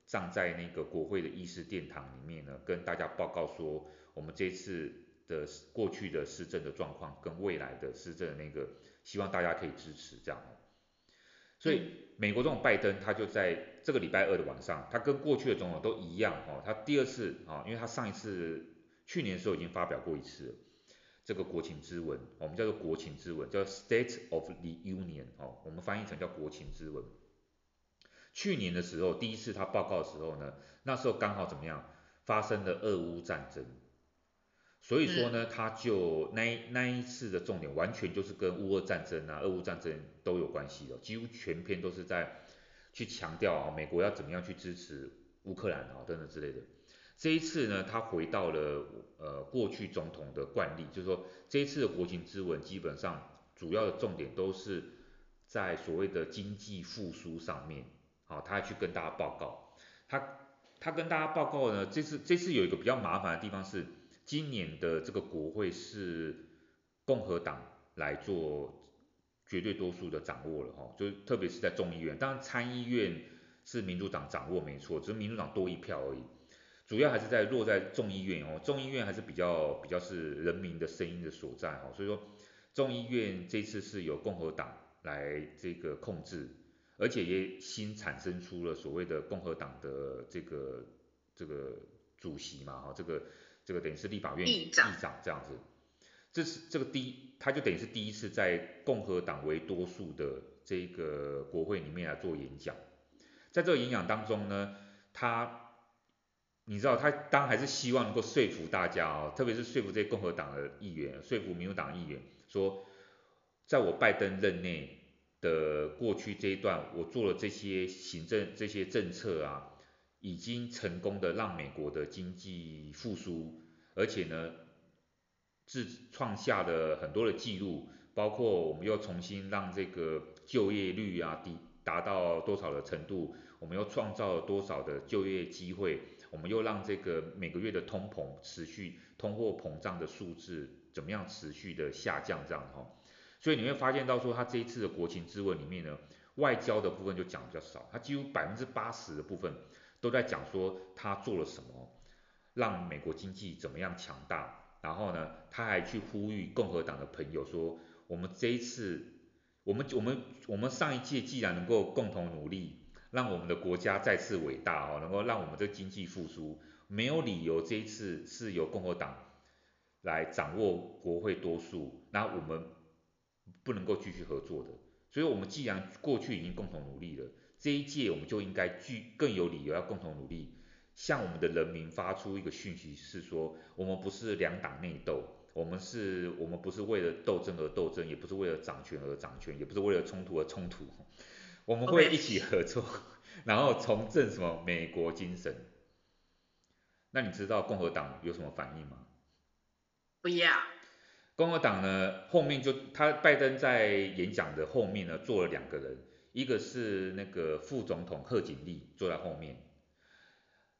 站在那个国会的议事殿堂里面呢，跟大家报告说，我们这次。的过去的施政的状况跟未来的施政那个，希望大家可以支持这样。所以美国总统拜登他就在这个礼拜二的晚上，他跟过去的总统都一样哦，他第二次啊，因为他上一次去年的时候已经发表过一次这个国情咨文，我们叫做国情咨文，叫 State of the Union 哦，我们翻译成叫国情咨文。去年的时候第一次他报告的时候呢，那时候刚好怎么样，发生了俄乌战争。所以说呢，他就那那一次的重点完全就是跟乌俄战争啊、俄乌战争都有关系的，几乎全篇都是在去强调啊，美国要怎么样去支持乌克兰啊等等之类的。这一次呢，他回到了呃过去总统的惯例，就是说这一次的国情咨文基本上主要的重点都是在所谓的经济复苏上面，好，他去跟大家报告。他他跟大家报告呢，这次这次有一个比较麻烦的地方是，今年的这个国会是共和党来做绝对多数的掌握了哈，就特别是在众议院，当然参议院是民主党掌握没错，只是民主党多一票而已。主要还是在落在众议院哦，众议院还是比较比较是人民的声音的所在哈，所以说众议院这次是由共和党来这个控制，而且也新产生出了所谓的共和党的这个这个主席嘛哈，这个这个等于是立法院议长这样子，这是这个第一，他就等于是第一次在共和党为多数的这个国会里面来做演讲，在这个演讲当中呢，他。你知道他当然还是希望能够说服大家哦，特别是说服这些共和党的议员，说服民主党议员说，在我拜登任内的过去这一段，我做了这些行政这些政策啊，已经成功的让美国的经济复苏，而且呢，自创下了很多的记录，包括我们又重新让这个就业率啊达达到多少的程度，我们又创造了多少的就业机会。我们又让这个每个月的通膨持续，通货膨胀的数字怎么样持续的下降这样哈，所以你会发现到说他这一次的国情咨文里面呢，外交的部分就讲比较少，他几乎百分之八十的部分都在讲说他做了什么，让美国经济怎么样强大，然后呢，他还去呼吁共和党的朋友说，我们这一次，我们我们我们上一届既然能够共同努力。让我们的国家再次伟大哦，能够让我们这经济复苏，没有理由这一次是由共和党来掌握国会多数，那我们不能够继续合作的。所以，我们既然过去已经共同努力了，这一届我们就应该具更有理由要共同努力，向我们的人民发出一个讯息，是说我们不是两党内斗，我们是，我们不是为了斗争而斗争，也不是为了掌权而掌权，也不是为了冲突而冲突。我们会一起合作.然后重振什么美国精神？那你知道共和党有什么反应吗？不要。共和党呢，后面就他拜登在演讲的后面呢，坐了两个人，一个是那个副总统贺锦丽坐在后面，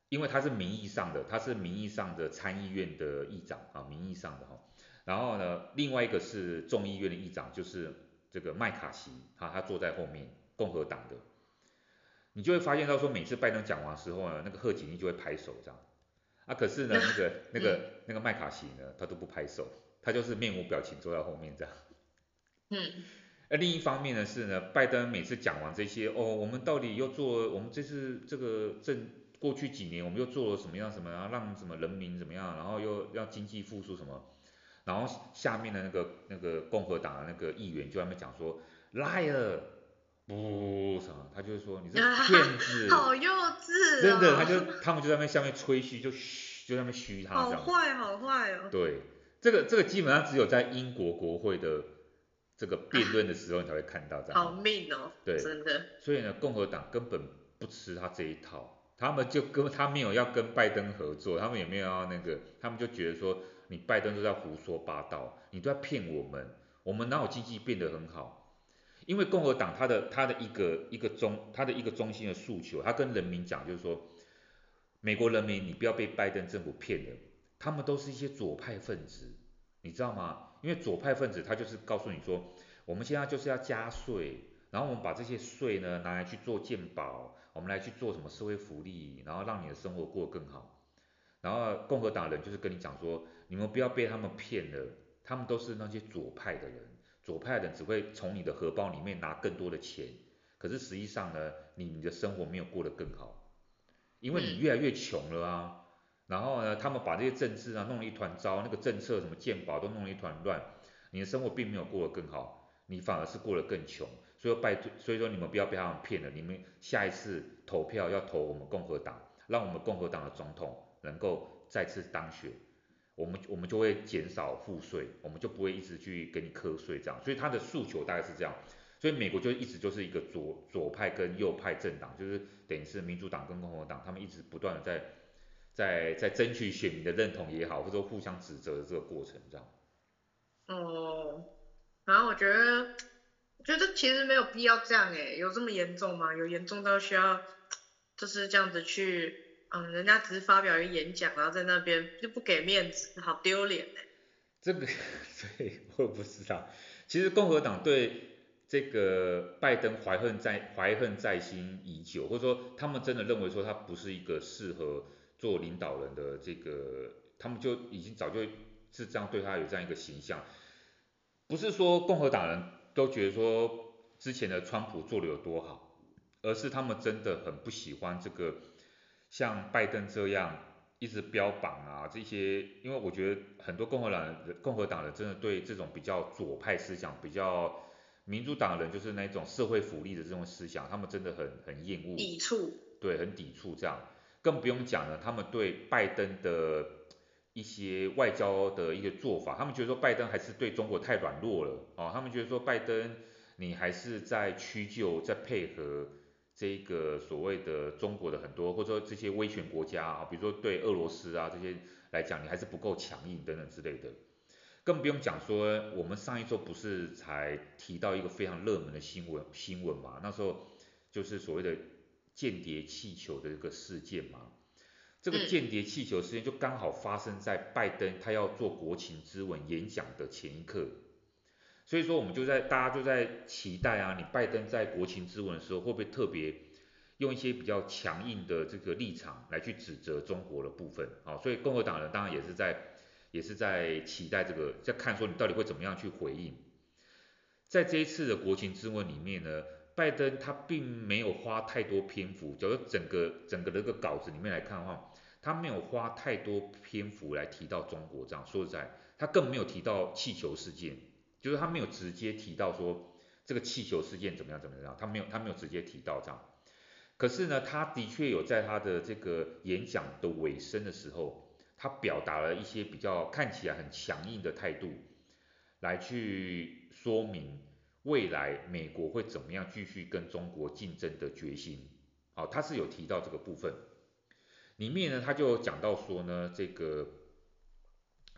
因为他是名义上的，他是名义上的参议院的议长啊，名义上的哈。然后呢，另外一个是众议院的议长，就是这个麦卡锡，哈，他坐在后面。共和党的，你就会发现到说，每次拜登讲完之后呢，那个贺锦丽就会拍手这样，啊，可是呢，那个 那个那个麦卡锡呢，他都不拍手，他就是面无表情坐在后面这样。嗯。那另一方面呢是呢，拜登每次讲完这些，哦，我们到底又做，我们这次这个政过去几年我们又做了什么样什么然后，让什么人民怎么样，然后又让经济复苏什么，然后下面的那个那个共和党的那个议员就在那边讲说，liar。不什么，他就是说你是骗子，好幼稚、哦，真的，他就他们就在那下面吹嘘，就嘘，就在那边嘘他，好坏好坏哦。对，这个这个基本上只有在英国国会的这个辩论的时候你才会看到这样。好命哦，对，真的。所以呢，共和党根本不吃他这一套，他们就跟他没有要跟拜登合作，他们也没有要那个，他们就觉得说你拜登都在胡说八道，你都在骗我们，我们哪有经济变得很好？因为共和党他的他的一个一个中他的一个中心的诉求，他跟人民讲就是说，美国人民你不要被拜登政府骗了，他们都是一些左派分子，你知道吗？因为左派分子他就是告诉你说，我们现在就是要加税，然后我们把这些税呢拿来去做健保，我们来去做什么社会福利，然后让你的生活过得更好。然后共和党人就是跟你讲说，你们不要被他们骗了，他们都是那些左派的人。左派的人只会从你的荷包里面拿更多的钱，可是实际上呢，你你的生活没有过得更好，因为你越来越穷了啊。然后呢，他们把这些政治啊弄了一团糟，那个政策什么健保都弄了一团乱，你的生活并没有过得更好，你反而是过得更穷。所以拜托，所以说你们不要被他们骗了，你们下一次投票要投我们共和党，让我们共和党的总统能够再次当选。我们我们就会减少赋税，我们就不会一直去给你课税这样，所以他的诉求大概是这样。所以美国就一直就是一个左左派跟右派政党，就是等于是民主党跟共和党，他们一直不断的在在在争取选民的认同也好，或者说互相指责的这个过程这样。哦，然后我觉得，我觉得其实没有必要这样诶，有这么严重吗？有严重到需要就是这样子去，嗯，人家只是发表一个演讲，然后在那边就不给面子，好丢脸哎。这个，对，我也不知道。其实共和党对这个拜登怀恨在怀恨在心已久，或者说他们真的认为说他不是一个适合做领导人的这个，他们就已经早就是这样对他有这样一个形象。不是说共和党人都觉得说之前的川普做的有多好，而是他们真的很不喜欢这个像拜登这样。一直标榜啊这些，因为我觉得很多共和党人、共和党人真的对这种比较左派思想、比较民主党人就是那种社会福利的这种思想，他们真的很很厌恶，抵触，对，很抵触这样。更不用讲了，他们对拜登的一些外交的一个做法，他们觉得说拜登还是对中国太软弱了哦，他们觉得说拜登你还是在屈就，在配合。这个所谓的中国的很多，或者说这些威权国家啊，比如说对俄罗斯啊这些来讲，你还是不够强硬等等之类的。更不用讲说，我们上一周不是才提到一个非常热门的新闻新闻嘛？那时候就是所谓的间谍气球的一个事件嘛。这个间谍气球事件就刚好发生在拜登他要做国情咨文演讲的前一刻。所以说，我们就在大家就在期待啊，你拜登在国情咨文的时候，会不会特别用一些比较强硬的这个立场来去指责中国的部分？啊，所以共和党人当然也是在也是在期待这个，在看说你到底会怎么样去回应。在这一次的国情咨文里面呢，拜登他并没有花太多篇幅，假如整个整个的个稿子里面来看的话，他没有花太多篇幅来提到中国。这样说实在，他更没有提到气球事件。就是他没有直接提到说这个气球事件怎么样怎么样，他没有他没有直接提到这样。可是呢，他的确有在他的这个演讲的尾声的时候，他表达了一些比较看起来很强硬的态度，来去说明未来美国会怎么样继续跟中国竞争的决心。好，他是有提到这个部分。里面呢，他就讲到说呢，这个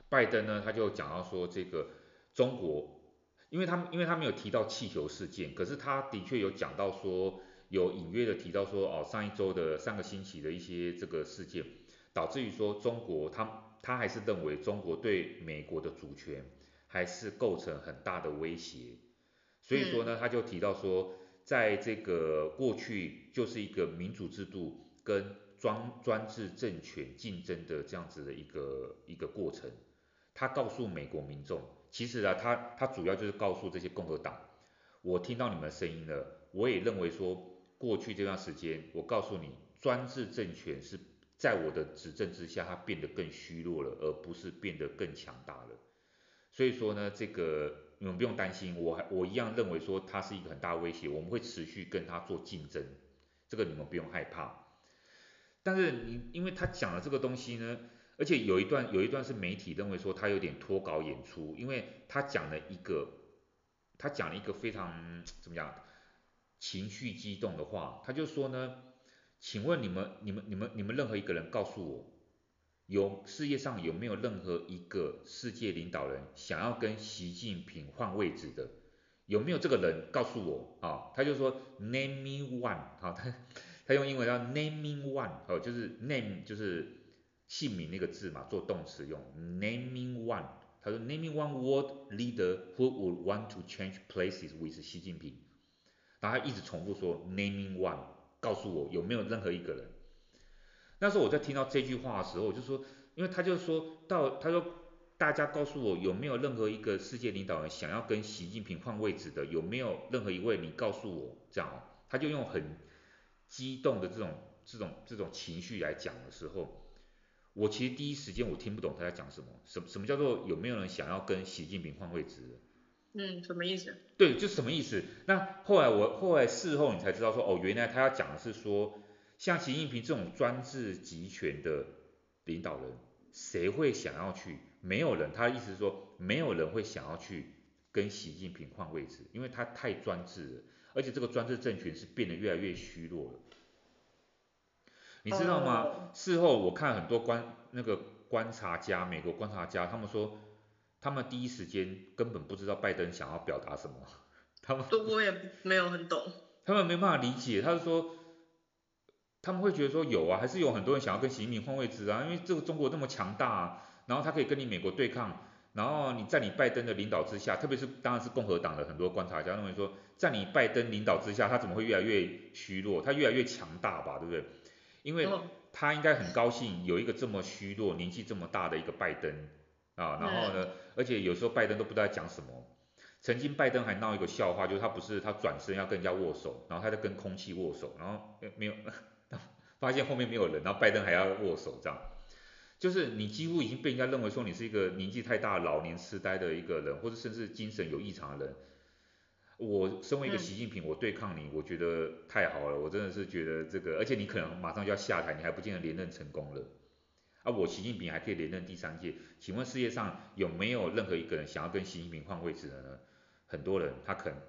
拜登呢，他就讲到说这个。中国，因为他因为他没有提到气球事件，可是他的确有讲到说，有隐约的提到说，哦，上一周的上个星期的一些这个事件，导致于说中国他他还是认为中国对美国的主权还是构成很大的威胁，所以说呢，他就提到说，在这个过去就是一个民主制度跟专专制政权竞争的这样子的一个一个过程，他告诉美国民众。其实啊，他他主要就是告诉这些共和党，我听到你们的声音了，我也认为说，过去这段时间，我告诉你，专制政权是在我的执政之下，它变得更虚弱了，而不是变得更强大了。所以说呢，这个你们不用担心，我我一样认为说，它是一个很大威胁，我们会持续跟它做竞争，这个你们不用害怕。但是你因为他讲的这个东西呢。而且有一段有一段是媒体认为说他有点脱稿演出，因为他讲了一个他讲了一个非常怎么样情绪激动的话，他就说呢，请问你们你们你们你们任何一个人告诉我，有世界上有没有任何一个世界领导人想要跟习近平换位置的？有没有这个人告诉我啊？他就说 name me one 好，他他用英文叫 name me one 哦，就是 name 就是。姓名那个字嘛，做动词用，naming one。他说，naming one world leader who would want to change places with 习近平。然后他一直重复说，naming one，告诉我有没有任何一个人。那时候我在听到这句话的时候，我就说，因为他就说到，他说大家告诉我有没有任何一个世界领导人想要跟习近平换位置的，有没有任何一位你告诉我这样，他就用很激动的这种这种这种情绪来讲的时候。我其实第一时间我听不懂他在讲什么，什什么叫做有没有人想要跟习近平换位置？嗯，什么意思？对，就什么意思？那后来我后来事后你才知道说，哦，原来他要讲的是说，像习近平这种专制集权的领导人，谁会想要去？没有人，他的意思是说，没有人会想要去跟跟习近平换位置，因为他太专制了，而且这个专制政权是变得越来越虚弱了。你知道吗？Oh. 事后我看很多观那个观察家，美国观察家，他们说，他们第一时间根本不知道拜登想要表达什么，他们我也没有很懂，他们没办法理解，他是说，他们会觉得说有啊，还是有很多人想要跟习近平换位置啊，因为这个中国那么强大啊，然后他可以跟你美国对抗，然后你在你拜登的领导之下，特别是当然是共和党的很多观察家认为说，在你拜登领导之下，他怎么会越来越虚弱，他越来越强大吧，对不对？因为他应该很高兴有一个这么虚弱、年纪这么大的一个拜登啊，然后呢，而且有时候拜登都不知道在讲什么。曾经拜登还闹一个笑话，就是他不是他转身要跟人家握手，然后他在跟空气握手，然后没有，发现后面没有人，然后拜登还要握手，这样，就是你几乎已经被人家认为说你是一个年纪太大、老年痴呆的一个人，或者甚至精神有异常的人。我身为一个习近平，我对抗你，我觉得太好了，我真的是觉得这个，而且你可能马上就要下台，你还不见得连任成功了。啊，我习近平还可以连任第三届，请问世界上有没有任何一个人想要跟习近平换位置的呢？很多人，他可能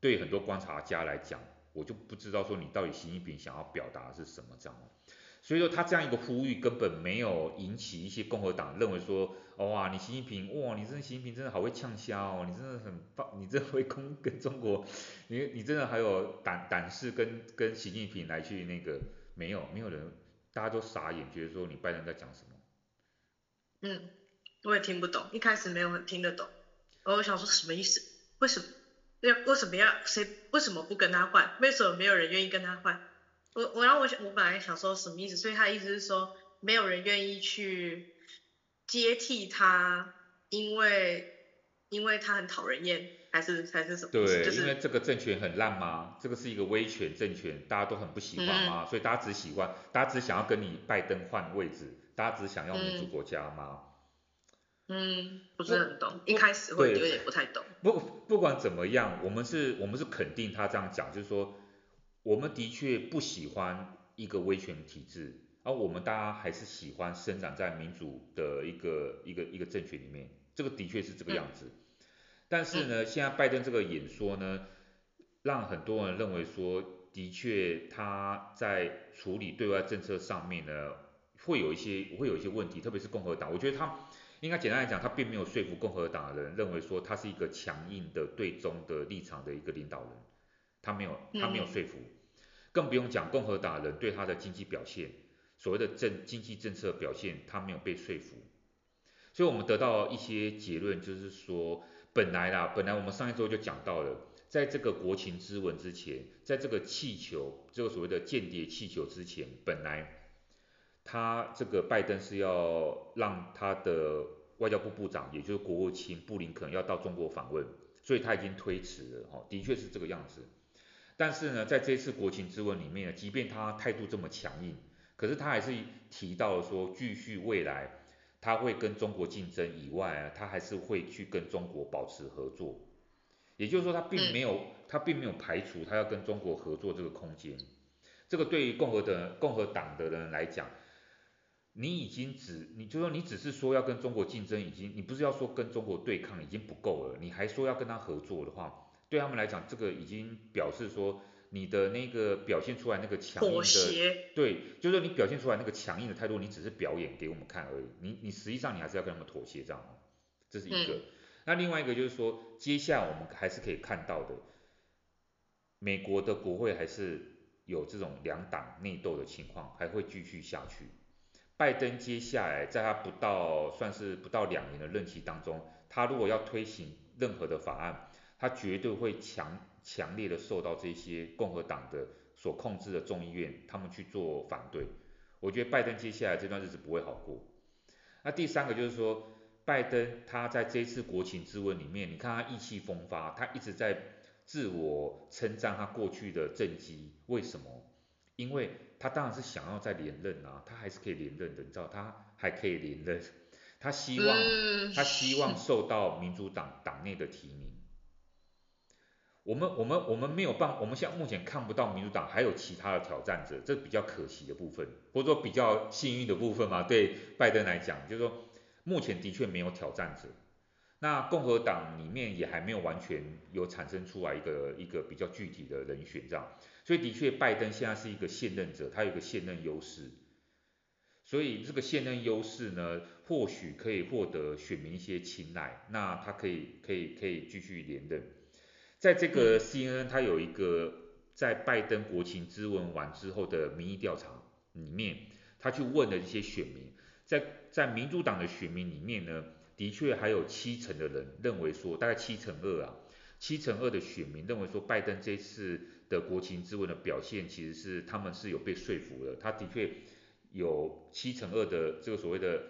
对很多观察家来讲，我就不知道说你到底习近平想要表达的是什么这样。所以说他这样一个呼吁根本没有引起一些共和党认为说，哇，你习近平，哇，你真的习近平真的好会呛虾哦，你真的很棒，你真的会跟跟中国，你你真的还有胆胆识跟跟习近平来去那个，没有没有人，大家都傻眼，觉得说你拜登在讲什么？嗯，我也听不懂，一开始没有听得懂，我想说什么意思？为什么要为什么要谁为什么不跟他换？为什么没有人愿意跟他换？我我然后我想我本来想说什么意思，所以他的意思是说没有人愿意去接替他，因为因为他很讨人厌，还是还是什么？对，就是、因为这个政权很烂吗？这个是一个威权政权，大家都很不喜欢吗？嗯、所以大家只喜欢，大家只想要跟你拜登换位置，大家只想要民主国家吗？嗯，嗯，不是很懂，一开始会有点不太懂。不不管怎么样，我们是我们是肯定他这样讲，就是说。我们的确不喜欢一个威权体制，而我们大家还是喜欢生长在民主的一个一个一个政权里面，这个的确是这个样子。但是呢，现在拜登这个演说呢，让很多人认为说，的确他在处理对外政策上面呢，会有一些会有一些问题，特别是共和党，我觉得他应该简单来讲，他并没有说服共和党的人认为说他是一个强硬的对中的立场的一个领导人，他没有他没有说服。更不用讲共和党人对他的经济表现，所谓的政经济政策表现，他没有被说服。所以我们得到一些结论，就是说，本来啦，本来我们上一周就讲到了，在这个国情之文之前，在这个气球，这个所谓的间谍气球之前，本来他这个拜登是要让他的外交部部长，也就是国务卿布林肯要到中国访问，所以他已经推迟了，哈，的确是这个样子。但是呢，在这次国情咨文里面呢，即便他态度这么强硬，可是他还是提到了说，继续未来他会跟中国竞争以外啊，他还是会去跟中国保持合作。也就是说，他并没有他并没有排除他要跟中国合作这个空间。这个对于共和的共和党的人来讲，你已经只你就说你只是说要跟中国竞争，已经你不是要说跟中国对抗已经不够了，你还说要跟他合作的话。对他们来讲，这个已经表示说你的那个表现出来那个强硬的，对，就是说你表现出来那个强硬的态度，你只是表演给我们看而已。你你实际上你还是要跟他们妥协这样，这是一个。那另外一个就是说，接下来我们还是可以看到的，美国的国会还是有这种两党内斗的情况，还会继续下去。拜登接下来在他不到算是不到两年的任期当中，他如果要推行任何的法案，他绝对会强强烈的受到这些共和党的所控制的众议院，他们去做反对。我觉得拜登接下来这段日子不会好过。那第三个就是说，拜登他在这一次国情咨文里面，你看他意气风发，他一直在自我称赞他过去的政绩。为什么？因为他当然是想要再连任啊，他还是可以连任的，你知道，他还可以连任。他希望他希望受到民主党党内的提名。我们我们我们没有办，我们现在目前看不到民主党还有其他的挑战者，这比较可惜的部分，或者说比较幸运的部分嘛。对拜登来讲，就是说目前的确没有挑战者。那共和党里面也还没有完全有产生出来一个一个比较具体的人选这样，所以的确拜登现在是一个现任者，他有一个现任优势，所以这个现任优势呢，或许可以获得选民一些青睐，那他可以可以可以继续连任。在这个 CNN 他有一个在拜登国情咨文完之后的民意调查里面，他去问了一些选民，在在民主党的选民里面呢。的确还有七成的人认为说，大概七成二啊，七成二的选民认为说，拜登这次的国情咨文的表现，其实是他们是有被说服的。他的确有七成二的这个所谓的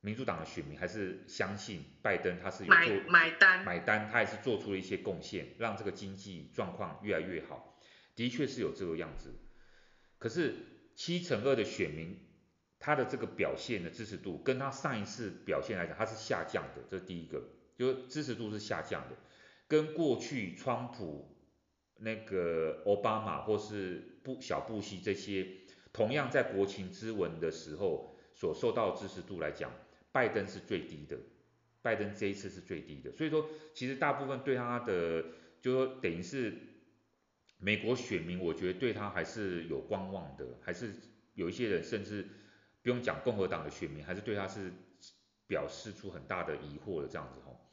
民主党的选民，还是相信拜登他是有做买买单，买单，他也是做出了一些贡献，让这个经济状况越来越好。的确是有这个样子。可是七成二的选民。他的这个表现的支持度跟他上一次表现来讲，他是下降的，这是第一个，就是支持度是下降的，跟过去川普、那个奥巴马或是布小布希这些同样在国情咨文的时候所受到的支持度来讲，拜登是最低的，拜登这一次是最低的，所以说其实大部分对他的，就说等于是美国选民，我觉得对他还是有观望的，还是有一些人甚至。不用讲，共和党的选民还是对他是表示出很大的疑惑的这样子吼，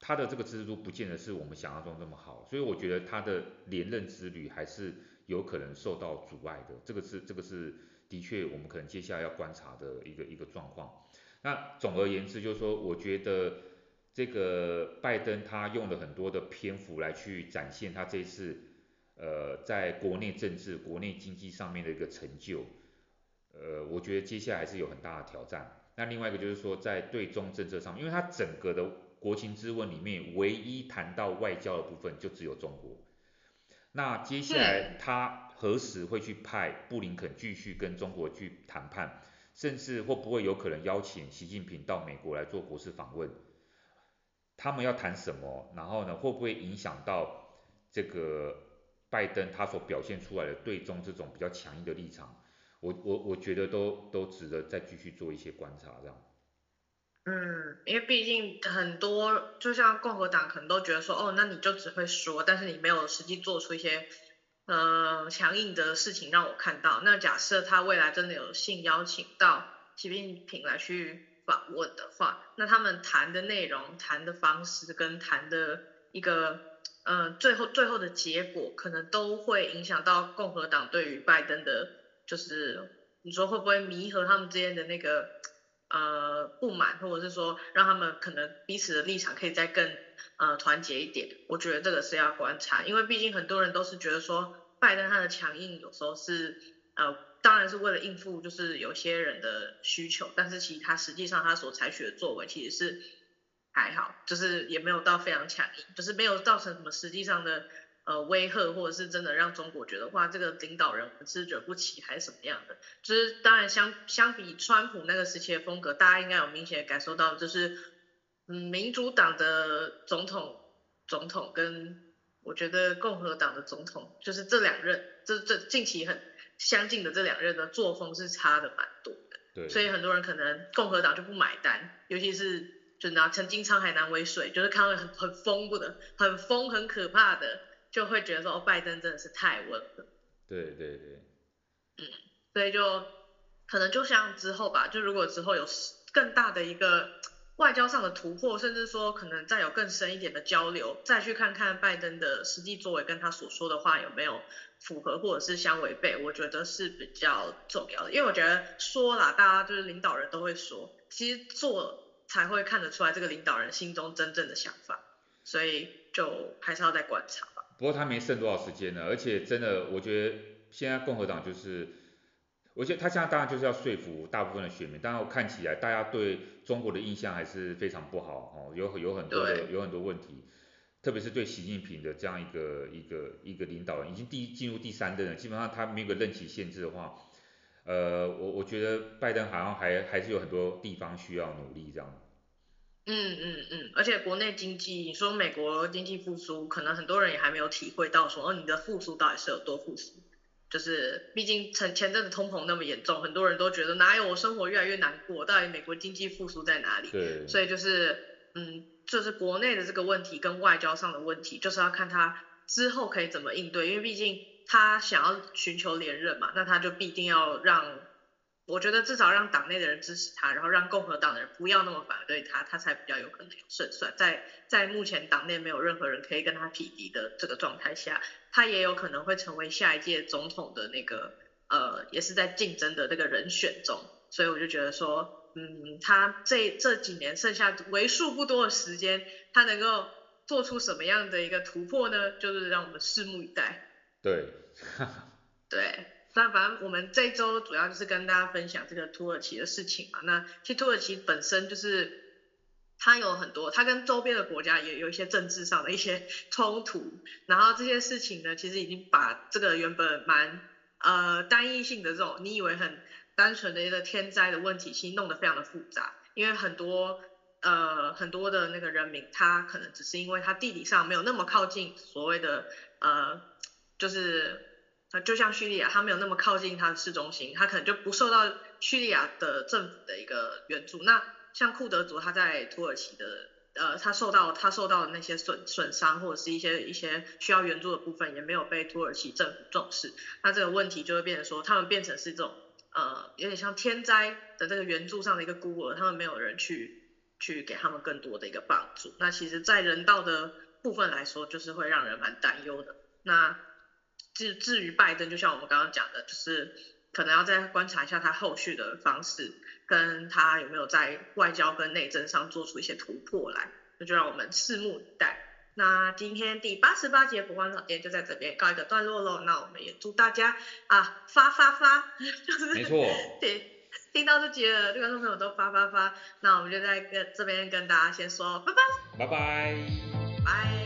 他的这个支持度不见得是我们想象中那么好，所以我觉得他的连任之旅还是有可能受到阻碍的，这个是这个是的确我们可能接下来要观察的一个一个状况。那总而言之就是说，我觉得这个拜登他用了很多的篇幅来去展现他这次呃在国内政治、国内经济上面的一个成就。呃，我觉得接下来还是有很大的挑战。那另外一个就是说，在对中政策上面，因为他整个的国情咨文里面，唯一谈到外交的部分就只有中国。那接下来他何时会去派布林肯继续跟中国去谈判，甚至会不会有可能邀请习近平到美国来做国事访问？他们要谈什么？然后呢，会不会影响到这个拜登他所表现出来的对中这种比较强硬的立场？我我我觉得都都值得再继续做一些观察，这样。嗯，因为毕竟很多，就像共和党可能都觉得说，哦，那你就只会说，但是你没有实际做出一些，呃，强硬的事情让我看到。那假设他未来真的有幸邀请到习近平来去访问的话，那他们谈的内容、谈的方式跟谈的一个，呃，最后最后的结果，可能都会影响到共和党对于拜登的。就是你说会不会弥合他们之间的那个呃不满，或者是说让他们可能彼此的立场可以再更呃团结一点？我觉得这个是要观察，因为毕竟很多人都是觉得说拜登他的强硬有时候是呃当然是为了应付就是有些人的需求，但是其实他实际上他所采取的作为其实是还好，就是也没有到非常强硬，就是没有造成什么实际上的。呃，威吓或者是真的让中国觉得哇，这个领导人我们是惹不起还是什么样的？就是当然相相比川普那个时期的风格，大家应该有明显的感受到，就是嗯，民主党的总统总统跟我觉得共和党的总统，就是这两任这这近期很相近的这两任的作风是差的蛮多的。对。所以很多人可能共和党就不买单，尤其是就拿曾经沧海难为水，就是看到很很疯不的，很疯很可怕的。就会觉得说，哦，拜登真的是太稳了。对对对。嗯，所以就可能就像之后吧，就如果之后有更大的一个外交上的突破，甚至说可能再有更深一点的交流，再去看看拜登的实际作为跟他所说的话有没有符合或者是相违背，我觉得是比较重要的。因为我觉得说啦，大家就是领导人都会说，其实做才会看得出来这个领导人心中真正的想法，所以就还是要再观察。不过他没剩多少时间了，而且真的，我觉得现在共和党就是，我觉得他现在当然就是要说服大部分的选民，当然我看起来大家对中国的印象还是非常不好哦，有有很多的有很多问题，特别是对习近平的这样一个一个一个领导人，已经第进入第三任了，基本上他没有个任期限制的话，呃，我我觉得拜登好像还还是有很多地方需要努力这样。嗯嗯嗯，而且国内经济，你说美国经济复苏，可能很多人也还没有体会到说，哦，你的复苏到底是有多复苏？就是毕竟前前阵子通膨那么严重，很多人都觉得哪有我生活越来越难过，到底美国经济复苏在哪里？对。所以就是嗯，就是国内的这个问题跟外交上的问题，就是要看他之后可以怎么应对，因为毕竟他想要寻求连任嘛，那他就必定要让。我觉得至少让党内的人支持他，然后让共和党的人不要那么反对他，他才比较有可能有胜算。在在目前党内没有任何人可以跟他匹敌的这个状态下，他也有可能会成为下一届总统的那个呃，也是在竞争的那个人选中。所以我就觉得说，嗯，他这这几年剩下为数不多的时间，他能够做出什么样的一个突破呢？就是让我们拭目以待。对，对。那反正我们这周主要就是跟大家分享这个土耳其的事情嘛。那其实土耳其本身就是它有很多，它跟周边的国家也有一些政治上的一些 冲突。然后这些事情呢，其实已经把这个原本蛮呃单一性的这种你以为很单纯的一个天灾的问题，其实弄得非常的复杂。因为很多呃很多的那个人民，他可能只是因为他地理上没有那么靠近所谓的呃就是。就像叙利亚，它没有那么靠近它的市中心，它可能就不受到叙利亚的政府的一个援助。那像库德族，他在土耳其的，呃，他受到他受到的那些损损伤或者是一些一些需要援助的部分，也没有被土耳其政府重视。那这个问题就会变成说，他们变成是这种，呃，有点像天灾的这个援助上的一个孤儿，他们没有人去去给他们更多的一个帮助。那其实，在人道的部分来说，就是会让人蛮担忧的。那至至于拜登，就像我们刚刚讲的，就是可能要再观察一下他后续的方式，跟他有没有在外交跟内政上做出一些突破来，那就让我们拭目以待。那今天第八十八集佛光草店就在这边告一个段落喽。那我们也祝大家啊发发发，就是没错，听听到这集的观众朋友都发发发。那我们就在跟这边跟大家先说拜拜，拜拜，拜。